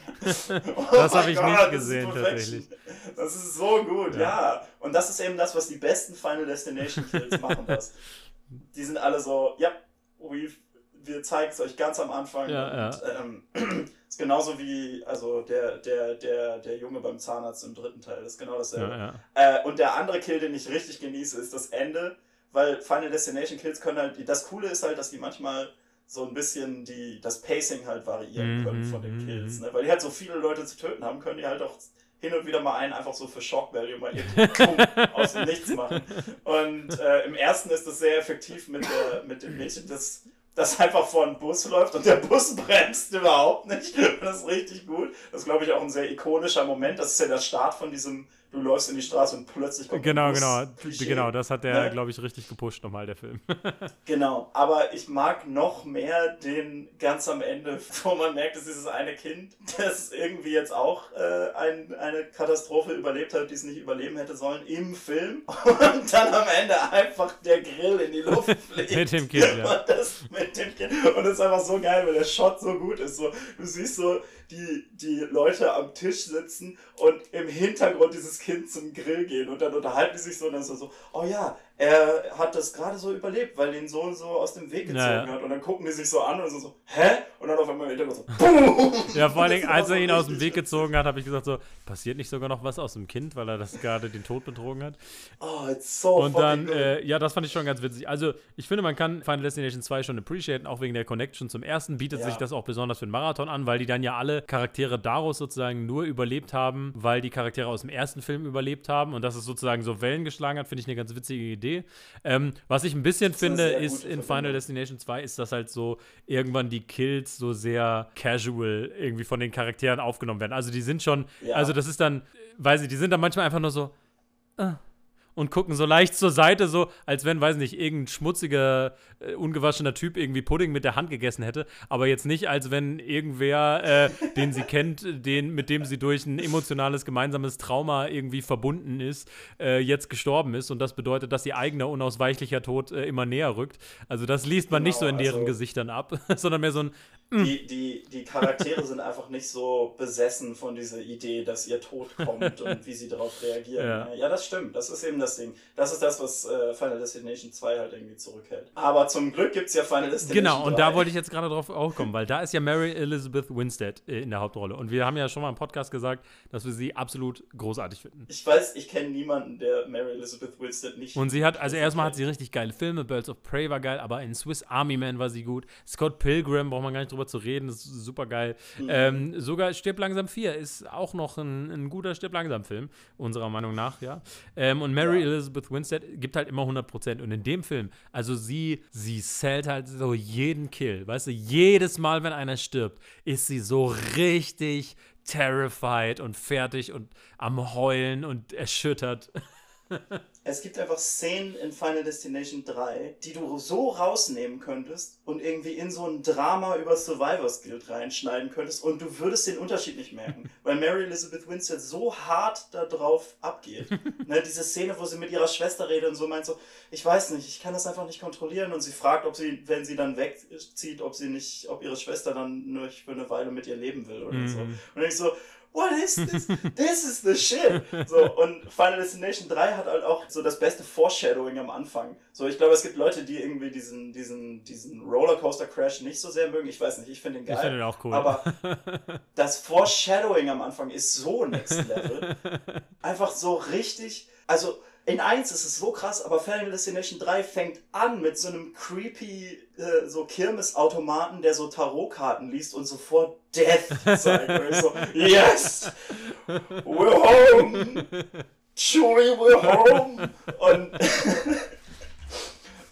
Oh Das habe ich Gott, nicht das gesehen, Perfection. tatsächlich. Das ist so gut, Ja. ja. Und das ist eben das, was die besten Final Destination Kills machen das. Die sind alle so, ja, we, wir zeigen es euch ganz am Anfang. Ja, und, Ähm, ist genauso wie, also der, der, der, der Junge beim Zahnarzt im dritten Teil, das ist genau dasselbe. ja, ja. Äh, und der andere Kill, den ich richtig genieße, ist das Ende, weil Final Destination Kills können halt, das Coole ist halt, dass die manchmal so ein bisschen die, das Pacing halt variieren Mhm, können von den mhm, Kills. mhm. Ne? Weil die halt so viele Leute zu töten haben, können die halt auch hin und wieder mal einen einfach so für Shock Value mal eben aus dem Nichts machen. Und äh, im ersten ist das sehr effektiv mit, der, mit dem Mädchen, das, das einfach vor einen Bus läuft und der Bus bremst überhaupt nicht. Das ist richtig gut. Das ist, glaube ich, auch ein sehr ikonischer Moment. Das ist ja der Start von diesem, du läufst in die Straße und plötzlich kommt Genau, genau. Klischee. Genau, das hat der, Ne? glaube ich, richtig gepusht nochmal, der Film. Genau, aber ich mag noch mehr den ganz am Ende, wo man merkt, dass dieses eine Kind, das irgendwie jetzt auch äh, ein, eine Katastrophe überlebt hat, die es nicht überleben hätte sollen, im Film und dann am Ende einfach der Grill in die Luft fliegt. Mit dem Kind, ja. Und das mit dem Kind. Und das ist einfach so geil, weil der Shot so gut ist. So, du siehst so die, die Leute am Tisch sitzen und im Hintergrund dieses Kind zum Grill gehen und dann unterhalten die sich so und dann ist so, oh ja, er hat das gerade so überlebt, weil ihn so und so aus dem Weg gezogen Ja, ja. hat. Und dann gucken die sich so an und so, so hä? Und dann auf einmal im Hintergrund so, boom! Ja, vor allen Dingen, als er ihn aus dem Weg gezogen hat, habe ich gesagt so, passiert nicht sogar noch was aus dem Kind, weil er das gerade den Tod betrogen hat. Oh, it's so Und dann, äh, ja, das fand ich schon ganz witzig. Also, ich finde, man kann Final Destination 2 schon appreciaten, auch wegen der Connection zum ersten bietet Ja. sich das auch besonders für den Marathon an, weil die dann ja alle Charaktere daraus sozusagen nur überlebt haben, weil die Charaktere aus dem ersten Film überlebt haben und dass es sozusagen so Wellen geschlagen hat, finde ich eine ganz witzige Idee. Ähm, was ich ein bisschen finde, ist in Final. Destination 2 ist, dass halt so irgendwann die Kills so sehr casual irgendwie von den Charakteren aufgenommen werden. Also die sind schon, Ja. also das ist dann, weiß ich, die sind dann manchmal einfach nur so, ah, und gucken so leicht zur Seite, so als wenn, weiß nicht, irgendein schmutziger, äh, ungewaschener Typ irgendwie Pudding mit der Hand gegessen hätte, aber jetzt nicht, als wenn irgendwer, äh, den sie kennt, den, mit dem sie durch ein emotionales gemeinsames Trauma irgendwie verbunden ist, äh, jetzt gestorben ist und das bedeutet, dass ihr eigener unausweichlicher Tod äh, immer näher rückt. Also das liest man nicht so in Genau, deren also- Gesichtern ab, sondern mehr so ein, Die, die, die Charaktere sind einfach nicht so besessen von dieser Idee, dass ihr Tod kommt und wie sie darauf reagieren. Ja. Ja. das stimmt. Das ist eben das Ding. Das ist das, was äh, Final Destination 2 halt irgendwie zurückhält. Aber zum Glück gibt es ja Final Destination Genau, und 3. da wollte ich jetzt gerade drauf auch kommen, weil da ist ja Mary Elizabeth Winstead äh, in der Hauptrolle. Und wir haben ja schon mal im Podcast gesagt, dass wir sie absolut großartig finden. Ich weiß, ich kenne niemanden, der Mary Elizabeth Winstead nicht. Und sie hat, also erstmal hat sie richtig geile Filme, Birds of Prey war geil, aber in Swiss Army Man war sie gut. Scott Pilgrim, braucht man gar nicht drüber zu reden, ist super geil. Mhm. Ähm, sogar Stirb langsam 4 ist auch noch ein, ein guter Stirb langsam Film, unserer Meinung nach, ja. Ähm, und Mary Ja. Elizabeth Winstead gibt halt immer 100%. Und in dem Film, also sie, sie zählt halt so jeden Kill, weißt du, jedes Mal, wenn einer stirbt, ist sie so richtig terrified und fertig und am Heulen und erschüttert. Es gibt einfach Szenen in Final Destination 3, die du so rausnehmen könntest und irgendwie in so ein Drama über Survivor's Guild reinschneiden könntest und du würdest den Unterschied nicht merken, weil Mary Elizabeth Winstead so hart da drauf abgeht. ne, diese Szene, wo sie mit ihrer Schwester redet und so meint so, ich weiß nicht, ich kann das einfach nicht kontrollieren und sie fragt, ob sie, wenn sie dann wegzieht, ob sie nicht, ob ihre Schwester dann nur für eine Weile mit ihr leben will oder so. Mhm. Und ich so, what is this? This is the shit. So, und Final Destination 3 hat halt auch so das beste Foreshadowing am Anfang. So, ich glaube, es gibt Leute, die irgendwie diesen, diesen, diesen Rollercoaster Crash nicht so sehr mögen. Ich weiß nicht, ich finde ihn geil. Ich finde ihn auch cool. Aber das Foreshadowing am Anfang ist so next level. Einfach so richtig, also in 1 ist es so krass, aber Final Destination 3 fängt an mit so einem creepy äh, so Kirmesautomaten, der so Tarotkarten liest und sofort Death ich so, yes! We're home! Chewie, we're home! Und,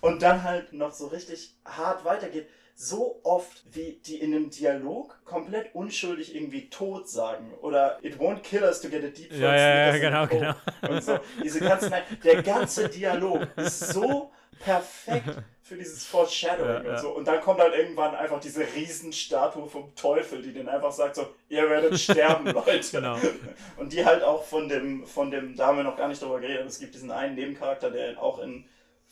und dann halt noch so richtig hart weitergeht so oft, wie die in einem Dialog komplett unschuldig irgendwie tot sagen. Oder it won't kill us to get a deep Ja, ja, ja, genau, genau. Und so. Diese ganzen, der ganze Dialog ist so perfekt für dieses Foreshadowing Ja, und so. Und dann kommt halt irgendwann einfach diese Riesenstatue vom Teufel, die den einfach sagt so, ihr werdet sterben, Leute. Genau. Und die halt auch von dem, von dem, da haben wir noch gar nicht drüber geredet, es gibt diesen einen Nebencharakter, der auch in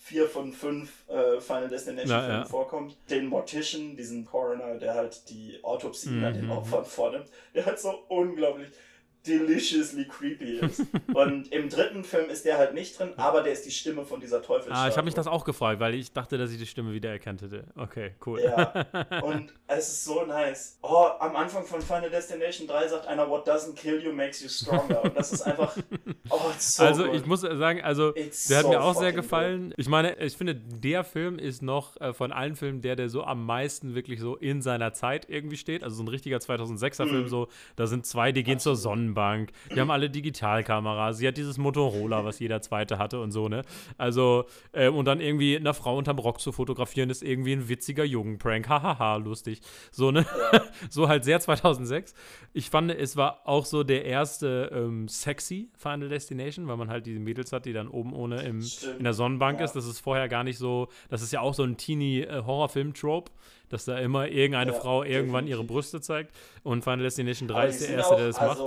vier von fünf äh, Final Destination Na, Filmen ja. vorkommt. Den Mortician, diesen Coroner, der halt die Autopsien an den Mhm. Opfern vornimmt, der halt so unglaublich deliciously creepy ist. Und im dritten Film ist der halt nicht drin, aber der ist die Stimme von dieser Teufelsstatue. Ah, ich habe mich das auch gefragt, weil ich dachte, dass ich die Stimme wiedererkannt hätte. Okay, cool. Ja, und es ist so nice. Oh, am Anfang von Final Destination 3 sagt einer, what doesn't kill you makes you stronger. Und das ist einfach, oh, it's so also good. ich muss sagen, also It's der hat so mir auch sehr gefallen. Ich meine, ich finde, der Film ist noch äh, von allen Filmen der, der so am meisten wirklich so in seiner Zeit irgendwie steht. Also so ein richtiger 2006er Film Mhm. so. Da sind zwei, die gehen zur Sonnenbank. Die haben alle Digitalkameras. Sie hat dieses Motorola, was jeder zweite hatte und so, ne? Also, äh, und dann irgendwie eine Frau unterm Rock zu fotografieren, ist irgendwie ein witziger Jugendprank. Hahaha, lustig. So, ne? so halt sehr 2006. Ich fand, es war auch so der erste ähm, sexy Final Destination, weil man halt diese Mädels hat, die dann oben ohne im, Stimmt, in der Sonnenbank ja. ist. Das ist vorher gar nicht so, das ist ja auch so ein Teenie-Horrorfilm-Trope, dass da immer irgendeine Ja, Frau irgendwann ihre definitiv. Brüste zeigt. Und Final Destination 3 Aber die ist der erste, auch, der das macht.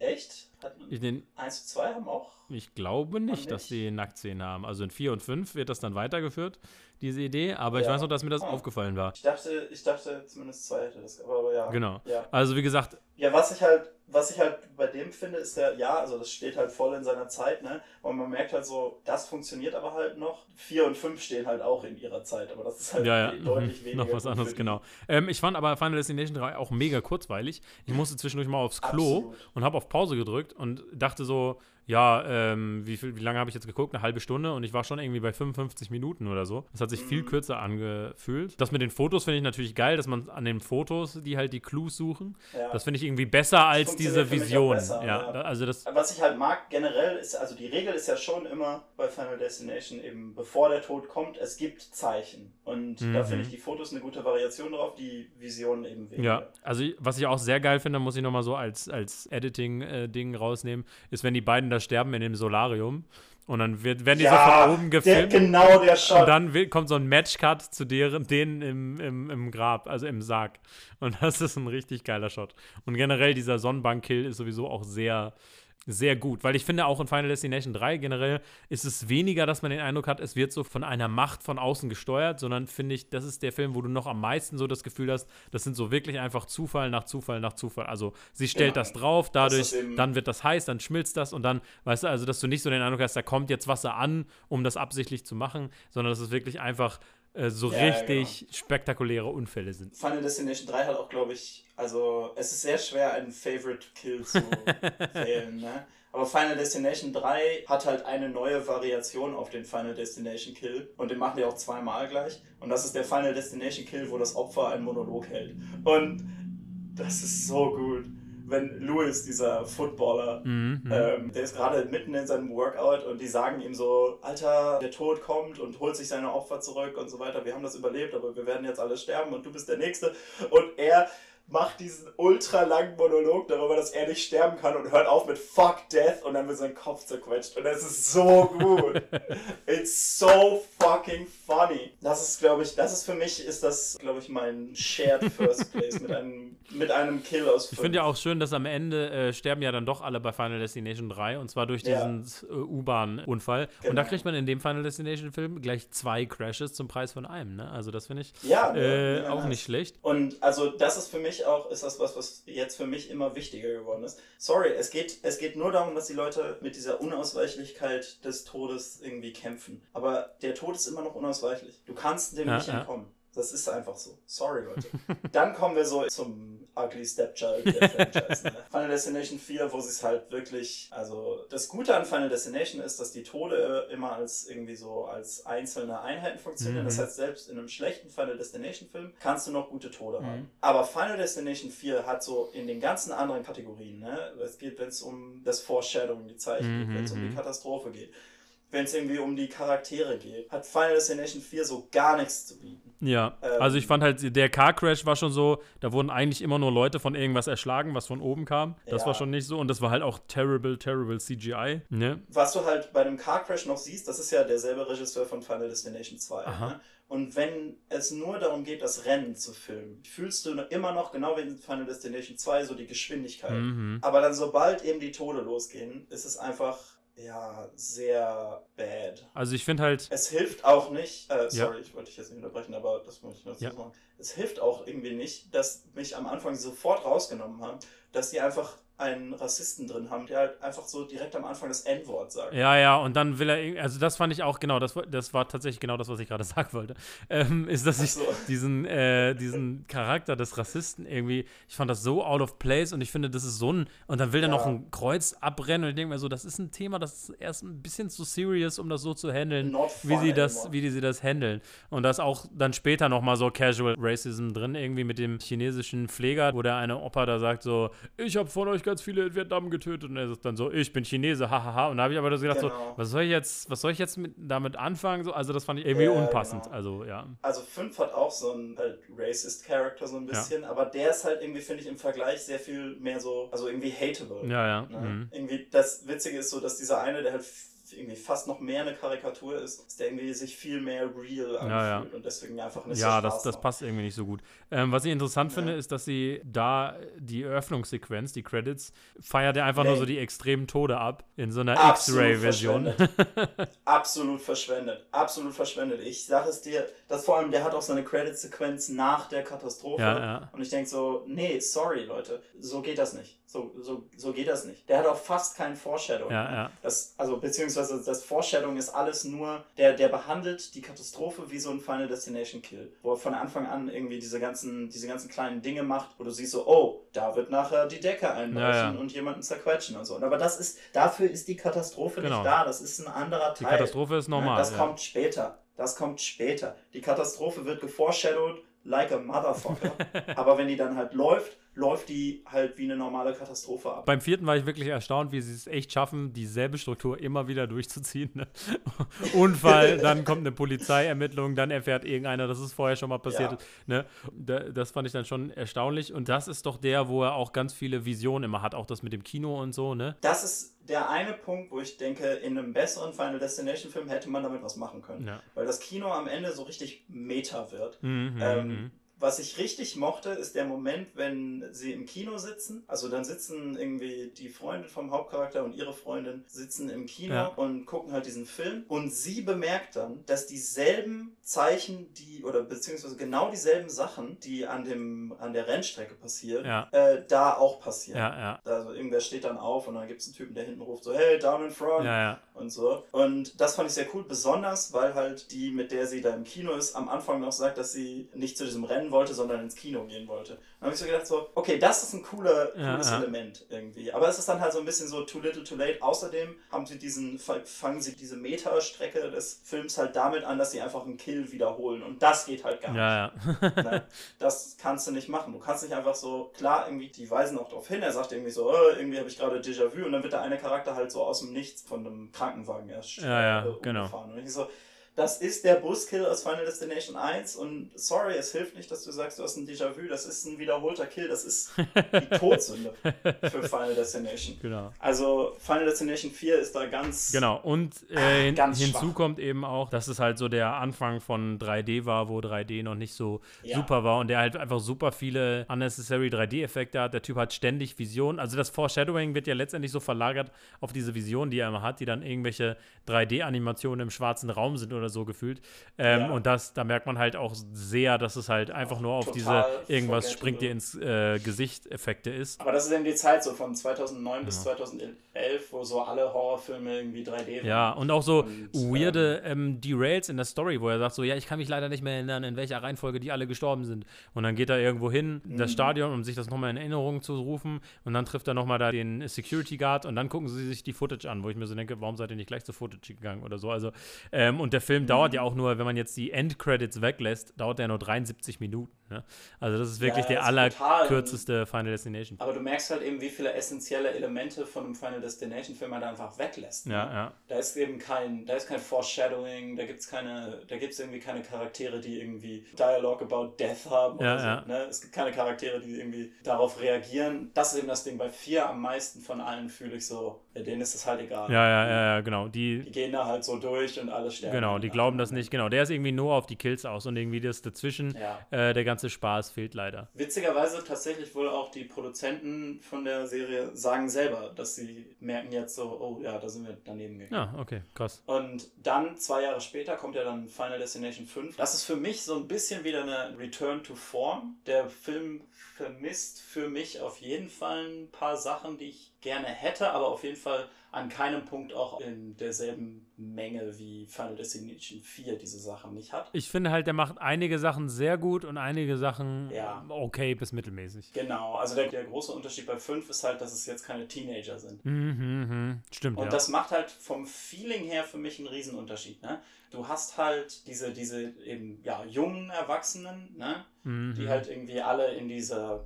Echt? Hat Ich, den, 1 zu 2 haben auch. ich glaube nicht, nicht? dass die Nacktszenen haben. Also in 4 und 5 wird das dann weitergeführt, diese Idee. Aber ich Ja. weiß noch, dass mir das Ah. aufgefallen war. Ich dachte, ich dachte zumindest 2 hätte das. Aber, aber ja. Genau. Ja. Also wie gesagt, Ja, was ich halt, was ich halt bei dem finde, ist der, ja, also das steht halt voll in seiner Zeit, ne? Und man merkt halt so, das funktioniert aber halt noch. 4 und 5 stehen halt auch in ihrer Zeit, aber das ist halt Ja, ja, deutlich mhm, weniger. noch was anderes, genau. Ähm, ich fand aber Final Destination 3 auch mega kurzweilig. Ich musste zwischendurch mal aufs Klo Absolut. und habe auf Pause gedrückt und dachte so, ja, ähm, wie, viel, wie lange habe ich jetzt geguckt? Eine halbe Stunde und ich war schon irgendwie bei 55 Minuten oder so. Das hat sich viel Mhm. kürzer angefühlt. Das mit den Fotos finde ich natürlich geil, dass man an den Fotos, die halt die Clues suchen, Ja. das finde ich irgendwie besser als diese Vision. besser, ja, ja. da- also das, Was ich halt mag generell ist, also die Regel ist ja schon immer bei Final Destination eben, bevor der Tod kommt, es gibt Zeichen. Und da Mhm. finde ich die Fotos eine gute Variation drauf, die Visionen eben weniger. Ja, also was ich auch sehr geil finde, muss ich nochmal so als, als Editing-Ding rausnehmen, ist, wenn die beiden da sterben in dem Solarium und dann wird, werden die so von oben der, gefilmt genau der Shot. und dann kommt so ein Matchcut zu deren, denen im, im, im Grab, also im Sarg. Und das ist ein richtig geiler Shot. Und generell dieser Sonnenbank-Kill ist sowieso auch sehr, sehr gut, weil ich finde auch in Final Destination 3 generell ist es weniger, dass man den Eindruck hat, es wird so von einer Macht von außen gesteuert, sondern finde ich, das ist der Film, wo du noch am meisten so das Gefühl hast, das sind so wirklich einfach Zufall nach Zufall nach Zufall. Also sie stellt Genau. das drauf, dadurch, ist eben- dann wird das heiß, dann schmilzt das und dann, weißt du, also dass du nicht so den Eindruck hast, da kommt jetzt Wasser an, um das absichtlich zu machen, sondern dass es wirklich einfach äh, so Ja, richtig spektakuläre Unfälle sind. Final Destination 3 hat auch, glaube ich, also es ist sehr schwer, einen Favorite Kill zu wählen, ne? Aber Final Destination 3 hat halt eine neue Variation auf den Final Destination Kill und den machen die auch zweimal gleich. Und das ist der Final Destination Kill, wo das Opfer einen Monolog hält. Und das ist so gut. Wenn Louis, dieser Footballer, Mhm, mhm. ähm, der ist gerade mitten in seinem Workout und die sagen ihm so, Alter, der Tod kommt und holt sich seine Opfer zurück und so weiter. Wir haben das überlebt, aber wir werden jetzt alle sterben und du bist der Nächste. Und er macht diesen ultra langen Monolog darüber, dass er nicht sterben kann und hört auf mit Fuck Death und dann wird sein Kopf zerquetscht. Und das ist so gut. It's so fucking funny. Das ist, glaube ich, das ist für mich, ist das, glaube ich, mein shared first place mit einem, mit einem Kill aus Ich finde ja auch schön, dass am Ende äh, sterben ja dann doch alle bei Final Destination 3 und zwar durch Ja. diesen äh, U-Bahn-Unfall. Und Genau. da kriegt man in dem Final Destination-Film gleich zwei Crashes zum Preis von einem. Ne? Also das finde ich Ja, äh, ja, auch nicht schlecht. Und also das ist für mich mich auch, ist das was, was jetzt für mich immer wichtiger geworden ist. Sorry, es geht, es geht nur darum, dass die Leute mit dieser Unausweichlichkeit des Todes irgendwie kämpfen. Aber der Tod ist immer noch unausweichlich. Du kannst dem Ja, nicht ja. entkommen. Das ist einfach so. Sorry, Leute. Dann kommen wir so zum Ugly Stepchild der Franchise. Ne? Final Destination 4, wo sie es halt wirklich, also das Gute an Final Destination ist, dass die Tode immer als irgendwie so als einzelne Einheiten funktionieren. Mhm. Das heißt, selbst in einem schlechten Final Destination Film kannst du noch gute Tode Mhm. haben. Aber Final Destination 4 hat so in den ganzen anderen Kategorien, ne? es geht, wenn es um das Foreshadowing, die Zeichen Mhm, geht, wenn es um mhm. die Katastrophe geht, wenn es irgendwie um die Charaktere geht, hat Final Destination 4 so gar nichts zu bieten. Ja, Ähm, also ich fand halt, der Car Crash war schon so, da wurden eigentlich immer nur Leute von irgendwas erschlagen, was von oben kam. Das Ja. war schon nicht so und das war halt auch terrible, terrible CGI. Ne? Was du halt bei dem Car Crash noch siehst, das ist ja derselbe Regisseur von Final Destination 2. Aha. Ne? Und wenn es nur darum geht, das Rennen zu filmen, fühlst du immer noch, genau wie in Final Destination 2, so die Geschwindigkeit. Mhm. Aber dann, sobald eben die Tode losgehen, ist es einfach, ja, sehr bad. Also ich finde halt, Es hilft auch nicht, äh, sorry, ich wollte dich jetzt nicht unterbrechen, aber das muss ich noch dazu Ja. sagen. Es hilft auch irgendwie nicht, dass mich am Anfang sofort rausgenommen haben, dass die einfach einen Rassisten drin haben, der halt einfach so direkt am Anfang das N-Wort sagt. ja, ja, und dann will er, also das fand ich auch, genau, das, war- das war tatsächlich genau das, was ich gerade sagen wollte, ähm, ist, dass ich so. diesen, äh, diesen Charakter des Rassisten irgendwie, ich fand das so out of place und ich finde, das ist so ein, und dann will er Ja. noch ein Kreuz abbrennen und ich denke mir so, das ist ein Thema, das ist erst ein bisschen zu serious, um das so zu handeln, wie sie das, wie die sie das handeln. Und da ist auch dann später nochmal so Casual Racism drin, irgendwie mit dem chinesischen Pfleger, wo der eine Opa da sagt so, ich habe von euch ganz viele in Vietnam getötet und er sagt dann so, ich bin Chinese, hahaha. Und da habe ich aber so gedacht so, Genau. was soll ich jetzt, was soll ich jetzt mit, damit anfangen? So, also das fand ich irgendwie Ja, unpassend. genau. Also ja. Also 5 hat auch so einen halt racist Character so ein bisschen, aber der ist halt irgendwie, finde ich, im Vergleich sehr viel mehr so, also irgendwie hateable. Ja, ja. Ne? Mhm. Irgendwie, das Witzige ist so, dass dieser eine, der halt irgendwie fast noch mehr eine Karikatur ist, ist der irgendwie sich viel mehr real anfühlt Ja, ja. und deswegen einfach nicht Ja, so das, das passt irgendwie nicht so gut. Ähm, was ich interessant Ja. finde, ist, dass sie da die Eröffnungssequenz, die Credits, feiert er einfach nur Nee. so die extremen Tode ab in so einer X-Ray-Version. Absolut verschwendet. Absolut verschwendet. Ich sage es dir, das vor allem, der hat auch so eine Credit-Sequenz nach der Katastrophe. Und ich denke so, nee, sorry, Leute, so geht das nicht. So, so, so geht das nicht. Der hat auch fast kein Foreshadowing. Ja, ja. Das, also, beziehungsweise das Foreshadowing ist alles nur, der, der behandelt die Katastrophe wie so ein Final Destination Kill. Wo er von Anfang an irgendwie diese ganzen, diese ganzen kleinen Dinge macht, wo du siehst so, oh, da wird nachher die Decke einbrechen Ja, ja. und jemanden zerquetschen und so. Aber das ist, dafür ist die Katastrophe Genau. nicht da. Das ist ein anderer Die Teil. Katastrophe ist normal. Das ja. kommt später. Das kommt später. Die Katastrophe wird geforeshadowed like a motherfucker. Aber wenn die dann halt läuft, läuft die halt wie eine normale Katastrophe ab. Beim vierten war ich wirklich erstaunt, wie sie es echt schaffen, dieselbe Struktur immer wieder durchzuziehen. Ne? Unfall, dann kommt eine Polizeiermittlung, dann erfährt irgendeiner, dass es vorher schon mal passiert Ja. ist. Ne? Da, das fand ich dann schon erstaunlich. Und das ist doch der, wo er auch ganz viele Visionen immer hat, auch das mit dem Kino und so, ne? Das ist der eine Punkt, wo ich denke, in einem besseren Final Destination Film hätte man damit was machen können. Ja. Weil das Kino am Ende so richtig Meta wird. Mhm, Ähm, mhm. Was ich richtig mochte, ist der Moment, wenn sie im Kino sitzen. Also dann sitzen irgendwie die Freundin vom Hauptcharakter und ihre Freundin sitzen im Kino Ja. und gucken halt diesen Film. Und sie bemerkt dann, dass dieselben Zeichen, die, oder beziehungsweise genau dieselben Sachen, die an, dem, an der Rennstrecke passieren, Ja. äh, da auch passieren. Ja, ja. Also irgendwer steht dann auf und dann gibt es einen Typen, der hinten ruft so, hey, down in front und so. Und das fand ich sehr cool, besonders weil halt die, mit der sie da im Kino ist, am Anfang noch sagt, dass sie nicht zu diesem Rennen wollte, sondern ins Kino gehen wollte. Dann habe ich so gedacht, so, okay, das ist ein cooler, Ja, cooles ja. Element irgendwie. Aber es ist dann halt so ein bisschen so too little too late. Außerdem haben sie diesen, fangen sie diese Meta-Strecke des Films halt damit an, dass sie einfach einen Kill wiederholen. Und das geht halt gar nicht. Ja, ja. Ne? Das kannst du nicht machen. Du kannst nicht einfach so, klar, irgendwie, die weisen auch darauf hin, er sagt irgendwie so, oh, irgendwie habe ich gerade Déjà-vu und dann wird der eine Charakter halt so aus dem Nichts von einem Krankenwagen erst Ja, ja, äh, genau. umgefahren. Und ich so, das ist der Buskill aus Final Destination 1 und sorry, es hilft nicht, dass du sagst, du hast ein Déjà-vu, das ist ein wiederholter Kill, das ist die Todsünde für Final Destination. genau. Also Final Destination 4 ist da ganz Genau, und äh, hin, Ganz hinzu schwach. kommt eben auch, dass es halt so der Anfang von 3D war, wo 3D noch nicht so Ja. super war und der halt einfach super viele unnecessary 3D-Effekte hat. Der Typ hat ständig Visionen. Also das Foreshadowing wird ja letztendlich so verlagert auf diese Visionen, die er immer hat, die dann irgendwelche 3D-Animationen im schwarzen Raum sind oder so gefühlt. Ähm, Ja. Und das, da merkt man halt auch sehr, dass es halt einfach nur auf diese irgendwas springt dir ins äh, Gesicht Effekte ist. Aber das ist eben die Zeit so von 2009 bis 2011, wo so alle Horrorfilme irgendwie 3D waren. Ja, und auch so Und, weirde ähm, Derails in der Story, wo er sagt so, ja, ich kann mich leider nicht mehr erinnern, in welcher Reihenfolge die alle gestorben sind. Und dann geht er irgendwo hin, in Mhm. das Stadion, um sich das nochmal in Erinnerung zu rufen. Und dann trifft er nochmal da den Security Guard und dann gucken sie sich die Footage an, wo ich mir so denke, warum seid ihr nicht gleich zur Footage gegangen oder so. Also, ähm, und der Film dauert Mhm. ja auch nur, wenn man jetzt die Endcredits weglässt, dauert der nur 73 Minuten. Ne? Also das ist wirklich Ja, der allerkürzeste Final Destination. Aber du merkst halt eben, wie viele essentielle Elemente von einem Final Destination Film man da einfach weglässt. ne? Ja, ja. Da ist eben kein, da ist kein Foreshadowing, da gibt's keine, da gibt's irgendwie keine Charaktere, die irgendwie Dialogue about Death haben Ja, so. ja. Ne? Es gibt keine Charaktere, die irgendwie darauf reagieren. Das ist eben das Ding. Bei vier am meisten von allen fühle ich so, ja, denen ist es halt egal. Ja, ja, ja, ja, genau. Die, Die gehen da halt so durch und alle sterben. Genau, die glauben das nicht. Genau, der ist irgendwie nur auf die Kills aus und irgendwie das dazwischen, äh, der ganze Spaß fehlt leider. Witzigerweise tatsächlich wohl auch die Produzenten von der Serie sagen selber, dass sie merken jetzt so, oh ja, da sind wir daneben gegangen. Ja, okay, krass. Und dann, zwei Jahre später, kommt ja dann Final Destination 5. Das ist für mich so ein bisschen wieder eine Return to Form. Der Film vermisst für mich auf jeden Fall ein paar Sachen, die ich gerne hätte, aber auf jeden Fall an keinem Punkt auch in derselben Menge wie Final Destination 4 diese Sachen nicht hat. Ich finde halt, der macht einige Sachen sehr gut und einige Sachen Ja. okay bis mittelmäßig. Genau, also der, der große Unterschied bei 5 ist halt, dass es jetzt keine Teenager sind. Mhm, mhm. Stimmt, Und ja. das macht halt vom Feeling her für mich einen Riesenunterschied. Ne? Du hast halt diese, diese eben ja, jungen Erwachsenen, ne? mhm. die halt irgendwie alle in dieser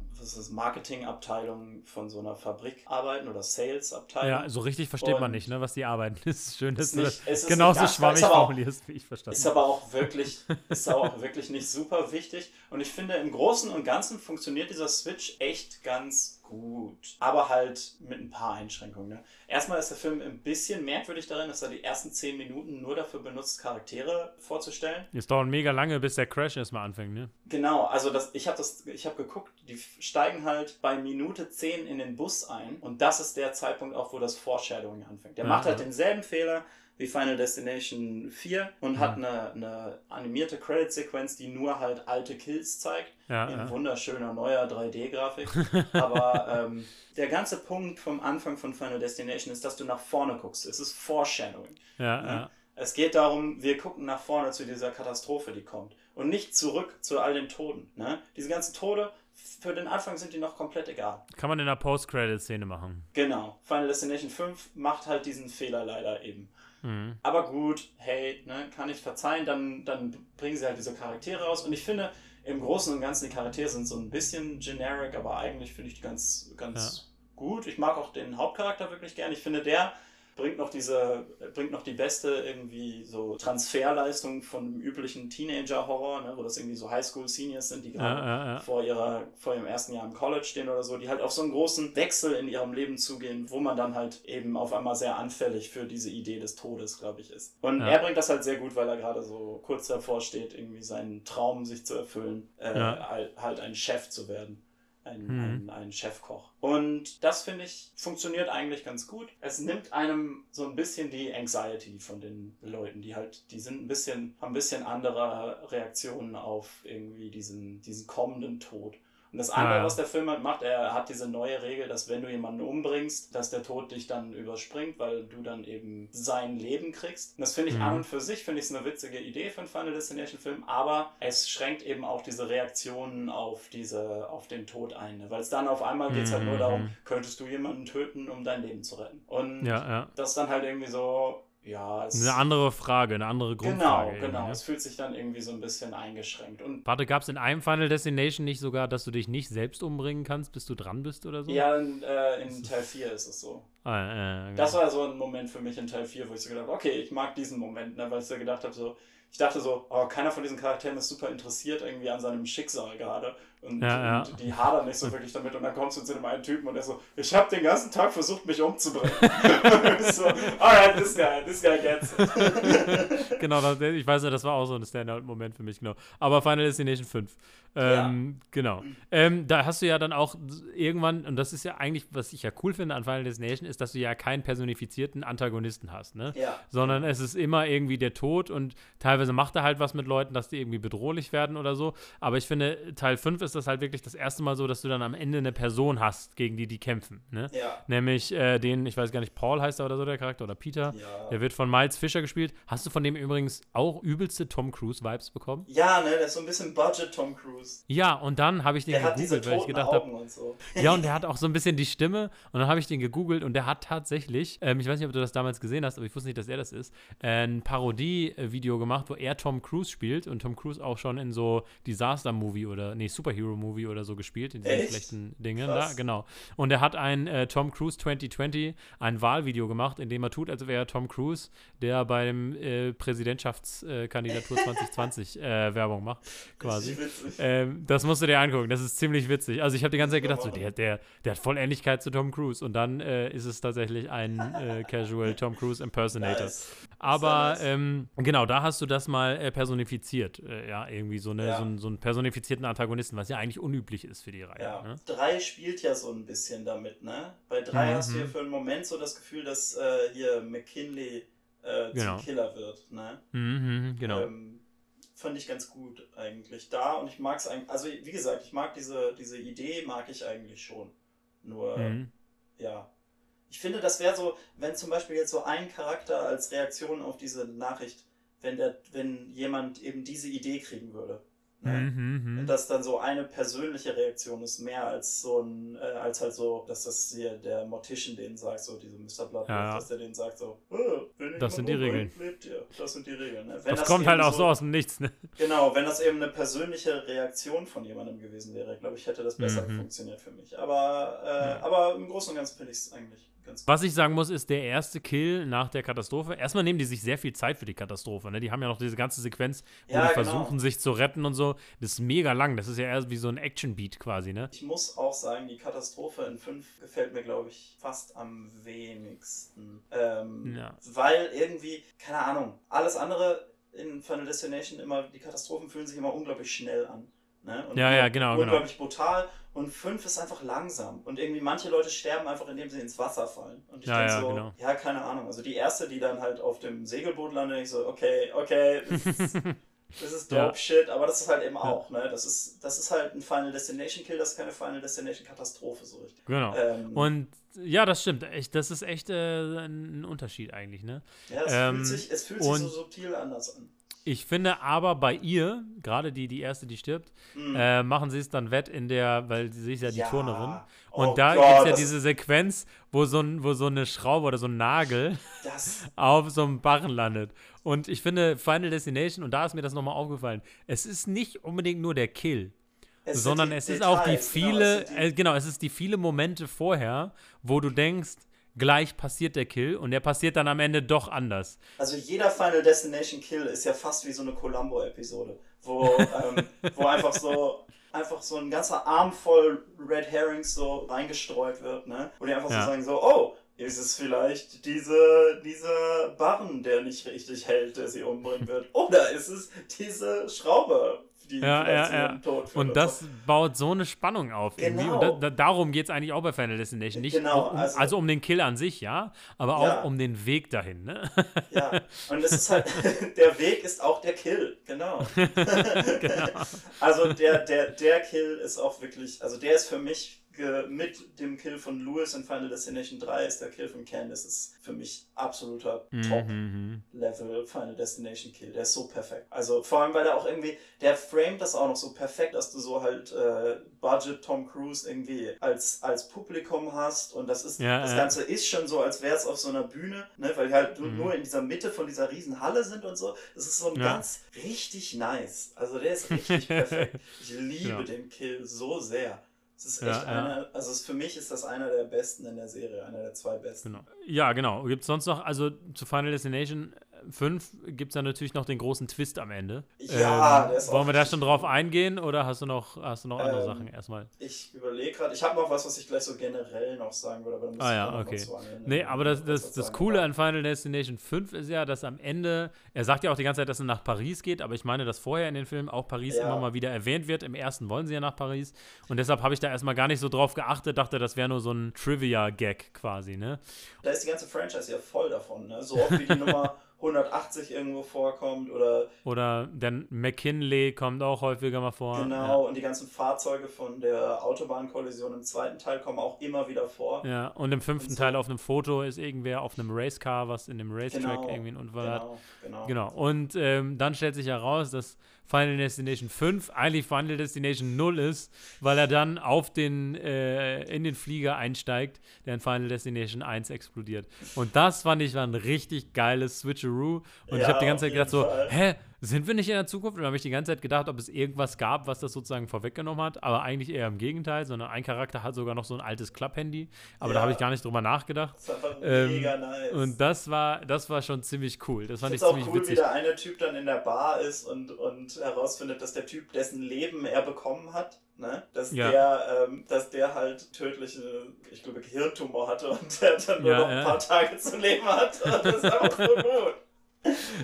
Marketingabteilung von so einer Fabrik arbeiten oder Sales-Abteilung. ja, so richtig versteht man Und- nicht, ne, was die arbeiten. Es ist schön, dass Ist du nicht- das es ist genauso nicht schwammig ist auch- formulierst, wie ich verstanden Ist aber auch wirklich, ist aber auch wirklich nicht super wichtig. Und ich finde, im Großen und Ganzen funktioniert dieser Switch echt ganz gut. Aber halt mit ein paar Einschränkungen. Ne? Erstmal ist der Film ein bisschen merkwürdig darin, dass er die ersten zehn Minuten nur dafür benutzt, Charaktere vorzustellen. Es dauert mega lange, bis der Crash erstmal anfängt, ne? Genau, also das, ich habe das, ich habe geguckt, die steigen halt bei Minute 10 in den Bus ein und das ist der Zeitpunkt auch, wo das Foreshadowing anfängt. Der Ja, macht halt ja. denselben Fehler wie Final Destination 4 und Mhm. hat eine, eine animierte Credit-Sequenz, die nur halt alte Kills zeigt, Ja, in ja. wunderschöner neuer 3D-Grafik. Aber ähm, der ganze Punkt vom Anfang von Final Destination ist, dass du nach vorne guckst. Es ist Foreshadowing. Ja, Ne? ja. Es geht darum, wir gucken nach vorne zu dieser Katastrophe, die kommt. Und nicht zurück zu all den Toten. Ne? Diese ganzen Tode, für den Anfang sind die noch komplett egal. Kann man in der Post-Credit-Szene machen. Genau. Final Destination 5 macht halt diesen Fehler leider eben. Mhm. Aber gut, hey, ne, kann ich verzeihen, dann, dann bringen sie halt diese Charaktere raus. Und ich finde, im Großen und Ganzen, die Charaktere sind so ein bisschen generic, aber eigentlich finde ich die ganz, ganz gut. Ich mag auch den Hauptcharakter wirklich gern. Ich finde, der bringt noch diese, bringt noch die beste irgendwie so Transferleistung von dem üblichen Teenager-Horror, ne, wo das irgendwie so Highschool-Seniors sind, die gerade Ja, ja, ja. vor ihrer, vor ihrem ersten Jahr im College stehen oder so, die halt auf so einen großen Wechsel in ihrem Leben zugehen, wo man dann halt eben auf einmal sehr anfällig für diese Idee des Todes, glaube ich, ist. Und er bringt das halt sehr gut, weil er gerade so kurz davor steht, irgendwie seinen Traum sich zu erfüllen, äh, halt, halt ein Chef zu werden. Ein, Mhm. ein, ein Chefkoch. Und das finde ich funktioniert eigentlich ganz gut. Es nimmt einem so ein bisschen die Anxiety von den Leuten, die halt, die sind ein bisschen, haben ein bisschen andere Reaktionen auf irgendwie diesen, diesen kommenden Tod. Und das andere, Ah, was der Film halt macht, er hat diese neue Regel, dass wenn du jemanden umbringst, dass der Tod dich dann überspringt, weil du dann eben sein Leben kriegst. Und das finde ich Mhm. an und für sich, finde ich es eine witzige Idee für einen Final Destination Film, aber es schränkt eben auch diese Reaktionen auf diese, auf den Tod ein. ne? Weil es dann auf einmal geht es halt nur Mhm. darum, könntest du jemanden töten, um dein Leben zu retten. Und Ja, ja. das ist dann halt irgendwie so, ja, es Eine andere Frage, eine andere Genau, Grundfrage. irgendwie, genau. ne? Es fühlt sich dann irgendwie so ein bisschen eingeschränkt. Und Warte, gab es in einem Final Destination nicht sogar, dass du dich nicht selbst umbringen kannst, bis du dran bist oder so? ja, in, äh, in Teil 4 ist es so. Ah, äh, genau. Das war so ein Moment für mich in Teil 4, wo ich so gedacht habe, okay, ich mag diesen Moment, ne, weil ich so gedacht habe, so, ich dachte so, oh, keiner von diesen Charakteren ist super interessiert irgendwie an seinem Schicksal gerade. Und, Ja, ja. die hadern nicht so wirklich damit. Und dann kommst du zu dem einen Typen und der so, ich habe den ganzen Tag versucht, mich umzubringen. so, alright, this guy, this guy gets it. genau, ich weiß ja, das war auch so ein Standout-Moment für mich, genau. Aber Final Destination 5. Ähm, Genau. Ähm, da hast du ja dann auch irgendwann, und das ist ja eigentlich, was ich ja cool finde an Final Destination, ist, dass du ja keinen personifizierten Antagonisten hast, ne? Ja. Sondern es ist immer irgendwie der Tod und teilweise macht er halt was mit Leuten, dass die irgendwie bedrohlich werden oder so. Aber ich finde, Teil 5 ist das halt wirklich das erste Mal so, dass du dann am Ende eine Person hast, gegen die die kämpfen, ne? Ja. Nämlich äh, den, ich weiß gar nicht, Paul heißt er oder so, der Charakter, oder Peter. Ja. Der wird von Miles Fisher gespielt. Hast du von dem übrigens auch übelste Tom Cruise-Vibes bekommen? Ja, ne, der ist so ein bisschen Budget Tom Cruise. Ja, und dann habe ich den Der gegoogelt, weil ich gedacht habe, so. ja, und der hat auch so ein bisschen die Stimme. Und dann habe ich den gegoogelt und der hat tatsächlich, ähm, ich weiß nicht, ob du das damals gesehen hast, aber ich wusste nicht, dass er das ist, äh, ein Parodie-Video gemacht, wo er Tom Cruise spielt und Tom Cruise auch schon in so Disaster-Movie oder, nee, Superhero-Movie oder so gespielt, in diesen Echt? schlechten Dingen. Krass. Da, genau. Und er hat ein äh, Tom Cruise 2020, ein Wahlvideo gemacht, in dem er tut, als wäre er Tom Cruise, der beim äh, Präsidentschaftskandidatur 2020 äh, Werbung macht, quasi. Witzig. Ähm, das musst du dir angucken, das ist ziemlich witzig. Also ich habe die ganze Zeit gedacht, so, der, der, der hat voll Ähnlichkeit zu Tom Cruise. Und dann äh, ist es tatsächlich ein äh, Casual Tom Cruise Impersonator. Nice. Aber ähm, genau, da hast du das mal äh, personifiziert. Äh, ja, irgendwie so, eine, Ja. so, einen, so einen personifizierten Antagonisten, was ja eigentlich unüblich ist für die Reihe. Ja, Ne? drei spielt ja so ein bisschen damit, ne? Bei drei Mhm. hast du ja für einen Moment so das Gefühl, dass äh, hier McKinley äh, Genau. zum Killer wird, ne? Mhm, genau. Ähm, fand ich ganz gut eigentlich da und ich mag es eigentlich, also wie gesagt, ich mag diese, diese Idee, mag ich eigentlich schon. Nur, Mhm. ja. Ich finde, das wäre so, wenn zum Beispiel jetzt so ein Charakter als Reaktion auf diese Nachricht, wenn der, wenn jemand eben diese Idee kriegen würde. Ne? Mhm, mhm. dass dann so eine persönliche Reaktion ist, mehr als so ein, äh, als halt so, dass das hier der Mortician denen sagt, so diese Mr. Blood, Ja, ja. dass der denen sagt so, äh, Das sind die lebt ihr. Das sind die Regeln. Ne? Wenn Das, kommt halt auch so aus dem Nichts, ne? Genau, wenn das eben eine persönliche Reaktion von jemandem gewesen wäre, glaube ich, hätte das besser Mhm. funktioniert für mich. Aber, äh, Ja. aber im Großen und Ganzen finde ich es eigentlich ganz. Was ich sagen muss, ist der erste Kill nach der Katastrophe. Erstmal nehmen die sich sehr viel Zeit für die Katastrophe. Ne? Die haben ja noch diese ganze Sequenz, wo Ja, die genau. versuchen, sich zu retten und so. Das ist mega lang. Das ist ja eher wie so ein Action-Beat quasi, ne? Ich muss auch sagen, die Katastrophe in 5 gefällt mir, glaube ich, fast am wenigsten. Ähm, Ja. Weil irgendwie, keine Ahnung, alles andere in Final Destination immer, die Katastrophen fühlen sich immer unglaublich schnell an. Ne? Und Ja, ja, genau, genau. Unglaublich brutal. Und 5 ist einfach langsam. Und irgendwie manche Leute sterben einfach, indem sie ins Wasser fallen. Und ich Ja, denke ja, so, genau. ja, keine Ahnung. Also die erste, die dann halt auf dem Segelboot landet, ich so, okay, okay, das ist, das ist dope Ja. shit, aber das ist halt eben auch, ne? Das ist, das ist halt ein Final Destination Kill, das ist keine Final Destination Katastrophe so richtig. Genau. Ähm, Und ja, das stimmt. Echt, das ist echt äh, ein Unterschied eigentlich, ne? ja, es ähm, fühlt sich, es fühlt sich so subtil anders an. Ich finde aber bei ihr, gerade die, die erste, die stirbt, Mhm. äh, machen sie es dann wett in der, weil sie ist ja die Ja. Turnerin. Oh Und da Gott, gibt es ja diese Sequenz, wo so, ein, wo so eine Schraube oder so ein Nagel Das, auf so einem Barren landet. Und ich finde Final Destination, und da ist mir das nochmal aufgefallen, es ist nicht unbedingt nur der Kill, es sondern die es ist auch die Details, genau, viele, es sind äh, genau, es ist die viele Momente vorher, wo du denkst, gleich passiert der Kill und der passiert dann am Ende doch anders. Also jeder Final Destination Kill ist ja fast wie so eine Columbo-Episode, wo, ähm, wo einfach so einfach so ein ganzer Arm voll Red Herrings so reingestreut wird, ne? Wo die einfach Ja. so sagen so, oh, ist es vielleicht diese, dieser Barren, der nicht richtig hält, der sie umbringen wird? Oder ist es diese Schraube, die Ja, ja, ja. führt? Und das so. baut so eine Spannung auf irgendwie. Genau. Und da, da, darum geht es eigentlich auch bei Final Destination. Nicht Genau, um, also- also, um den Kill an sich, ja, aber auch Ja. um den Weg dahin. Ne? Ja, und es ist halt, der Weg ist auch der Kill, genau. Also der, der, der Kill ist auch wirklich, also der ist für mich mit dem Kill von Lewis in Final Destination 3 ist der Kill von Candice ist für mich absoluter Mhm. Top-Level Final Destination Kill. Der ist so perfekt. Also vor allem, weil er auch irgendwie, der framet das auch noch so perfekt, dass du so halt äh, Budget Tom Cruise irgendwie als, als Publikum hast und das ist, Ja, das ja. Ganze ist schon so, als wäre es auf so einer Bühne, ne, weil die halt Mhm. nur in dieser Mitte von dieser riesen Halle sind und so. Das ist so ein Ja. ganz richtig nice. Also der ist richtig perfekt. Ich liebe den Kill so sehr. Es ist echt ja. einer, also es, für mich ist das einer der besten in der Serie, einer der zwei besten. Genau. Ja, genau. Gibt es sonst noch, also zu Final Destination, 5 gibt es dann natürlich noch den großen Twist am Ende. Ja, ähm, der ist Wollen wir da schon drauf eingehen oder hast du noch, hast du noch andere Ähm, Sachen erstmal? Ich überlege gerade, ich habe noch was, was ich gleich so generell noch sagen würde, aber dann muss Ah ich ja, okay. angeln. Nee, aber das, das, das. Coole an Final Destination 5 ist ja, dass am Ende, er sagt ja auch die ganze Zeit, dass er nach Paris geht, aber ich meine, dass vorher in den Filmen auch Paris Ja. immer mal wieder erwähnt wird. Im ersten wollen sie ja nach Paris. Und deshalb habe ich da erstmal gar nicht so drauf geachtet, dachte, das wäre nur so ein Trivia-Gag quasi, ne? Da ist die ganze Franchise ja voll davon, ne? So oft wie die Nummer 180 irgendwo vorkommt oder Oder dann McKinley kommt auch häufiger mal vor. genau und die ganzen Fahrzeuge von der Autobahnkollision im zweiten Teil kommen auch immer wieder vor. Ja. ja, und im fünften Und so. Teil auf einem Foto ist irgendwer auf einem Racecar, was in dem Racetrack Genau, irgendwie einen Unfall hat. Genau, genau. Genau. Und ähm, dann stellt sich heraus, dass Final Destination 5 eigentlich Final Destination 0 ist, weil er dann auf den, äh, in den Flieger einsteigt, der in Final Destination 1 explodiert. Und das fand ich war ein richtig geiles Switcheroo. Und ich Ja, habe die ganze Zeit gedacht so, Fall. hä, sind wir nicht in der Zukunft? Und habe ich die ganze Zeit gedacht, ob es irgendwas gab, was das sozusagen vorweggenommen hat. Aber eigentlich eher im Gegenteil, sondern ein Charakter hat sogar noch so ein altes Klapphandy. Aber da Ja. habe ich gar nicht drüber nachgedacht. Das einfach Ähm, mega nice. Und das war, das war schon ziemlich cool. Das ich fand ich auch ziemlich cool, wie witzig. der eine Typ dann in der Bar ist und, und herausfindet, dass der Typ, dessen Leben er bekommen hat, ne? dass, Ja. der, ähm, dass der halt tödliche, ich glaube, Gehirntumor hatte und der dann nur Ja, noch ein ja. paar Tage zu leben hat. Und das ist einfach so gut.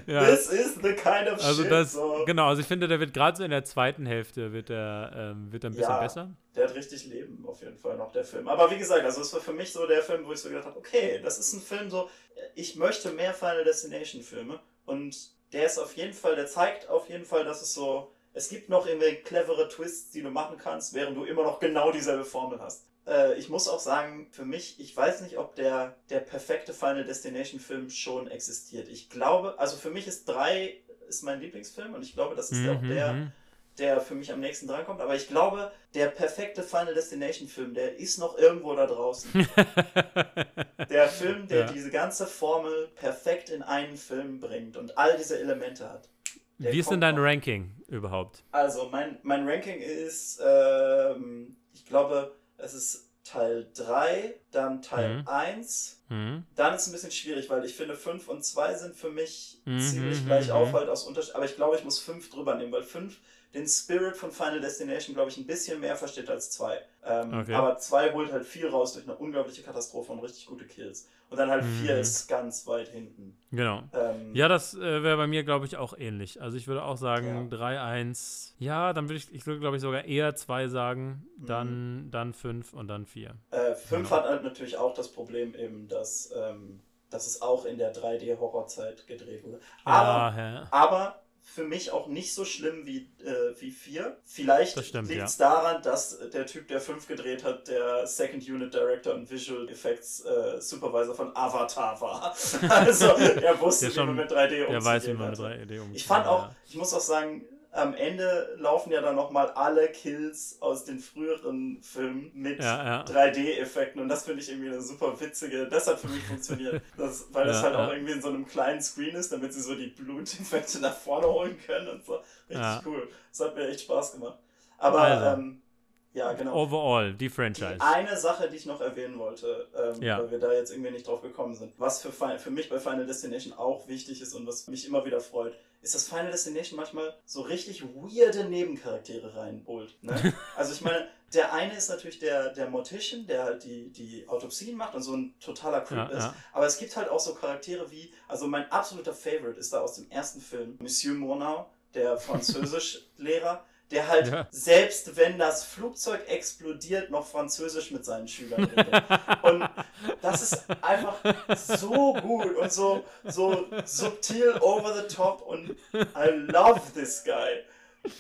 Ja. This is the kind of Also shit. das, so. genau, also ich finde, der wird gerade so in der zweiten Hälfte wird er, ähm, wird er ein bisschen Ja. besser. Der hat richtig Leben, auf jeden Fall noch, der Film. Aber wie gesagt, also es war für mich so der Film, wo ich so gedacht habe, okay, das ist ein Film so, ich möchte mehr Final Destination Filme und der ist auf jeden Fall, der zeigt auf jeden Fall, dass es so, es gibt noch irgendwie clevere Twists, die du machen kannst, während du immer noch genau dieselbe Formel hast. Äh, ich muss auch sagen, für mich, ich weiß nicht, ob der, der perfekte Final Destination Film schon existiert. Ich glaube, also für mich ist 3 ist mein Lieblingsfilm und ich glaube, das ist auch Mhm, der, mhm. der für mich am nächsten drankommt. Aber ich glaube, der perfekte Final Destination Film, der ist noch irgendwo da draußen. Der Film, der Ja. diese ganze Formel perfekt in einen Film bringt und all diese Elemente hat. Wie ist denn kommt dein noch. Ranking überhaupt? Also, mein, mein Ranking ist, ähm, ich glaube, es ist Teil 3, dann Teil Mhm. 1. Mhm. Dann ist es ein bisschen schwierig, weil ich finde, 5 und 2 sind für mich Mhm, ziemlich mhm, gleich mhm. auf, halt aus Unterschied. Aber ich glaube, ich muss 5 drüber nehmen, weil 5 den Spirit von Final Destination, glaube ich, ein bisschen mehr versteht als 2. Ähm, Okay. Aber 2 holt halt viel raus durch eine unglaubliche Katastrophe und richtig gute Kills. Und dann halt 4 Mhm. ist ganz weit hinten. Genau. Ähm, Ja, das äh, wäre bei mir, glaube ich, auch ähnlich. Also ich würde auch sagen Ja. 3-1. Ja, dann würde ich, ich würde, glaube ich, sogar eher 2 sagen, Mhm. dann, dann 5 und dann 4. Äh, 5 Genau. hat halt natürlich auch das Problem eben, dass, ähm, dass es auch in der 3D-Horrorzeit gedreht wurde. Aber, ja. aber für mich auch nicht so schlimm wie, äh, wie 4. Vielleicht liegt es daran, dass der Typ, der 5 gedreht hat, der Second Unit Director und Visual Effects äh, Supervisor von Avatar war. also er wusste, Der wie man schon- mit 3D umzugehen Der weiß, wie man mit hatte. 3D umgeht. Ich fand auch, ja. ich muss auch sagen, am Ende laufen ja dann nochmal alle Kills aus den früheren Filmen mit Ja, ja. 3D-Effekten und das finde ich irgendwie eine super witzige, das hat für mich funktioniert, das, weil das Ja, halt auch irgendwie in so einem kleinen Screen ist, damit sie so die Bluteffekte nach vorne holen können und so. Richtig cool. Das hat mir echt Spaß gemacht. Aber, Also. ähm, ja, genau. Overall, die Die Franchise. eine Sache, die ich noch erwähnen wollte, ähm, Ja. weil wir da jetzt irgendwie nicht drauf gekommen sind, was für, für mich bei Final Destination auch wichtig ist und was mich immer wieder freut, ist, dass Final Destination manchmal so richtig weirde Nebencharaktere reinholt. Ne? also ich meine, der eine ist natürlich der, der Mortician, der halt die, die Autopsien macht und so ein totaler Creep Ja, ist. ja. Aber es gibt halt auch so Charaktere wie, also mein absoluter Favorite ist da aus dem ersten Film, Monsieur Murnau, der Französischlehrer, der halt Ja. selbst wenn das Flugzeug explodiert, noch Französisch mit seinen Schülern redet. Und das ist einfach so gut und so, so subtil over the top und I love this guy.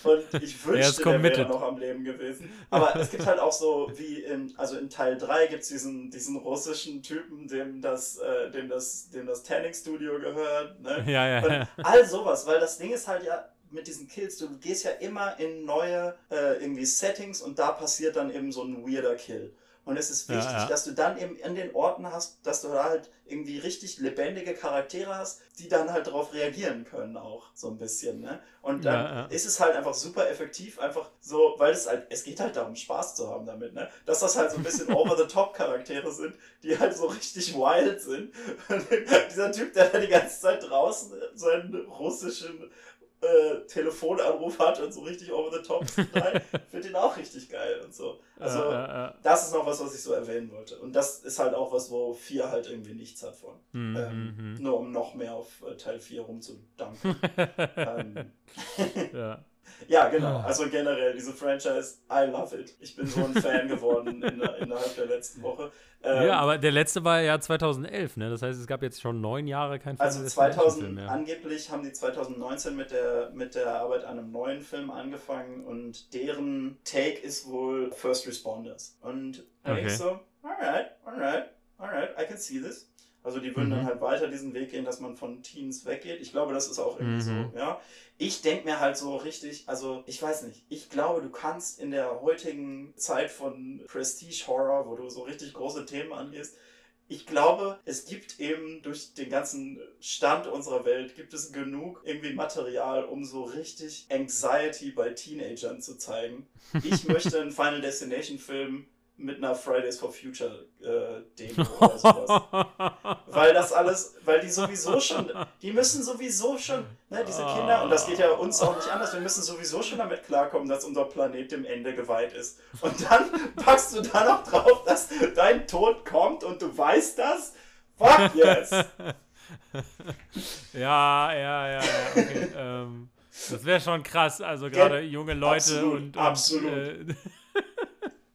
Und ich wünschte, der wäre noch am Leben gewesen. Aber es gibt halt auch so, wie in, also in Teil 3 gibt es diesen, diesen russischen Typen, dem das, äh, dem das, dem das Tanning Studio gehört. Ne? Ja, ja, Und ja. all sowas, weil das Ding ist halt ja mit diesen Kills, du gehst ja immer in neue äh, irgendwie Settings und da passiert dann eben so ein weirder Kill. Und es ist wichtig, ja, ja. dass du dann eben in den Orten hast, dass du da halt irgendwie richtig lebendige Charaktere hast, die dann halt darauf reagieren können auch so ein bisschen. Ne? Und dann ja, ist es halt einfach super effektiv, einfach so, weil es halt, es geht halt darum, Spaß zu haben damit, ne? Dass das halt so ein bisschen over-the-top-Charaktere sind, die halt so richtig wild sind. Und dieser Typ, der da die ganze Zeit draußen seinen russischen äh, Telefonanruf hat und so richtig over the top finde ihn auch richtig geil und so. Also, äh, äh, das ist noch was, was ich so erwähnen wollte. Und das ist halt auch was, wo 4 halt irgendwie nichts hat von. Mm -hmm. ähm, mhm. nur um noch mehr auf äh, Teil 4 rumzudanken. ähm, ja. Ja, genau. Ah. Also generell, diese Franchise, I love it. Ich bin so ein Fan geworden in, innerhalb der letzten Woche. Ähm, ja, aber der letzte war ja 2011, ne? Das heißt, es gab jetzt schon neun Jahre kein Film. Also 2000, mehr. angeblich haben die 2019 mit der, mit der Arbeit an einem neuen Film angefangen und deren Take ist wohl First Responders. Und da okay. ich so, alright, alright, alright, I can see this. Also die würden mhm. dann halt weiter diesen Weg gehen, dass man von Teens weggeht. Ich glaube, das ist auch irgendwie mhm. so, ja. Ich denke mir halt so richtig, also ich weiß nicht, ich glaube, du kannst in der heutigen Zeit von Prestige Horror, wo du so richtig große Themen angehst, ich glaube, es gibt eben durch den ganzen Stand unserer Welt, gibt es genug irgendwie Material, um so richtig Anxiety bei Teenagern zu zeigen. Ich möchte einen Final Destination Film mit einer Fridays for Future äh, Demo oder sowas. weil das alles, weil die sowieso schon, die müssen sowieso schon, ne, diese Kinder, und das geht ja uns auch nicht anders, wir müssen sowieso schon damit klarkommen, dass unser Planet dem Ende geweiht ist. Und dann packst du da noch drauf, dass dein Tod kommt und du weißt das? Fuck yes! ja, ja, ja, ja, okay. ähm, das wäre schon krass, also gerade junge Leute absolut, und, und absolut. Äh,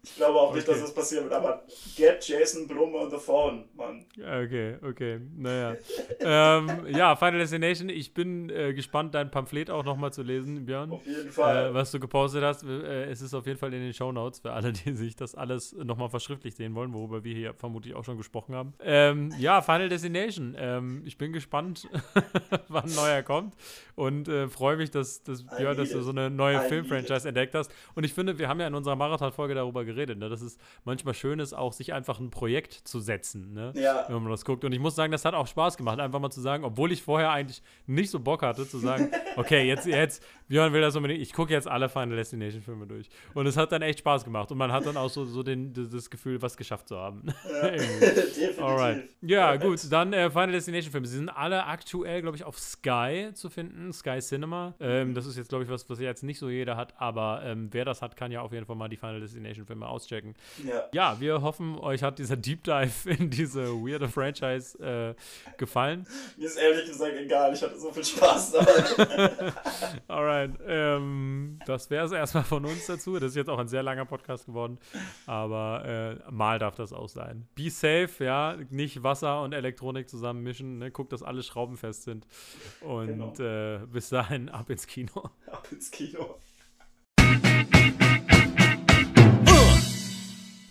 ich glaube auch nicht, dass das passieren wird, aber get Jason Blum on the phone, Mann. Okay, okay, naja. ähm, ja, Final Destination, ich bin äh, gespannt, dein Pamphlet auch nochmal zu lesen, Björn. Auf jeden Fall. Äh, was du gepostet hast. Äh, es ist auf jeden Fall in den Show Notes für alle, die sich das alles nochmal verschriftlich sehen wollen, worüber wir hier vermutlich auch schon gesprochen haben. Ähm, ja, Final Destination. Ähm, ich bin gespannt, wann neuer kommt und äh, freue mich, dass, dass Björn, dass du so eine neue Filmfranchise entdeckt hast. Und ich finde, wir haben ja in unserer Marathon-Folge darüber geredet, geredet, ne? dass es manchmal schön ist, auch sich einfach ein Projekt zu setzen, ne? ja. wenn man das guckt. Und ich muss sagen, das hat auch Spaß gemacht, einfach mal zu sagen, obwohl ich vorher eigentlich nicht so Bock hatte, zu sagen, okay, jetzt, jetzt, Björn will das unbedingt, ich gucke jetzt alle Final Destination Filme durch. Und es hat dann echt Spaß gemacht. Und man hat dann auch so, so den, das Gefühl, was geschafft zu haben. Ja, definitiv. Alright. Ja, gut, dann äh, Final Destination Filme. Sie sind alle aktuell, glaube ich, auf Sky zu finden, Sky Cinema. Ähm, das ist jetzt, glaube ich, was, was jetzt nicht so jeder hat, aber ähm, wer das hat, kann ja auf jeden Fall mal die Final Destination Filme auschecken. Ja. ja, wir hoffen, euch hat dieser Deep Dive in diese weirde Franchise äh, gefallen. Mir ist ehrlich gesagt egal, ich hatte so viel Spaß dabei. Alright, ähm, das wäre es erstmal von uns dazu. Das ist jetzt auch ein sehr langer Podcast geworden, aber äh, mal darf das auch sein. Be safe, ja, nicht Wasser und Elektronik zusammenmischen, ne? guckt, dass alle Schrauben fest sind und genau. äh, bis dahin ab ins Kino. Ab ins Kino.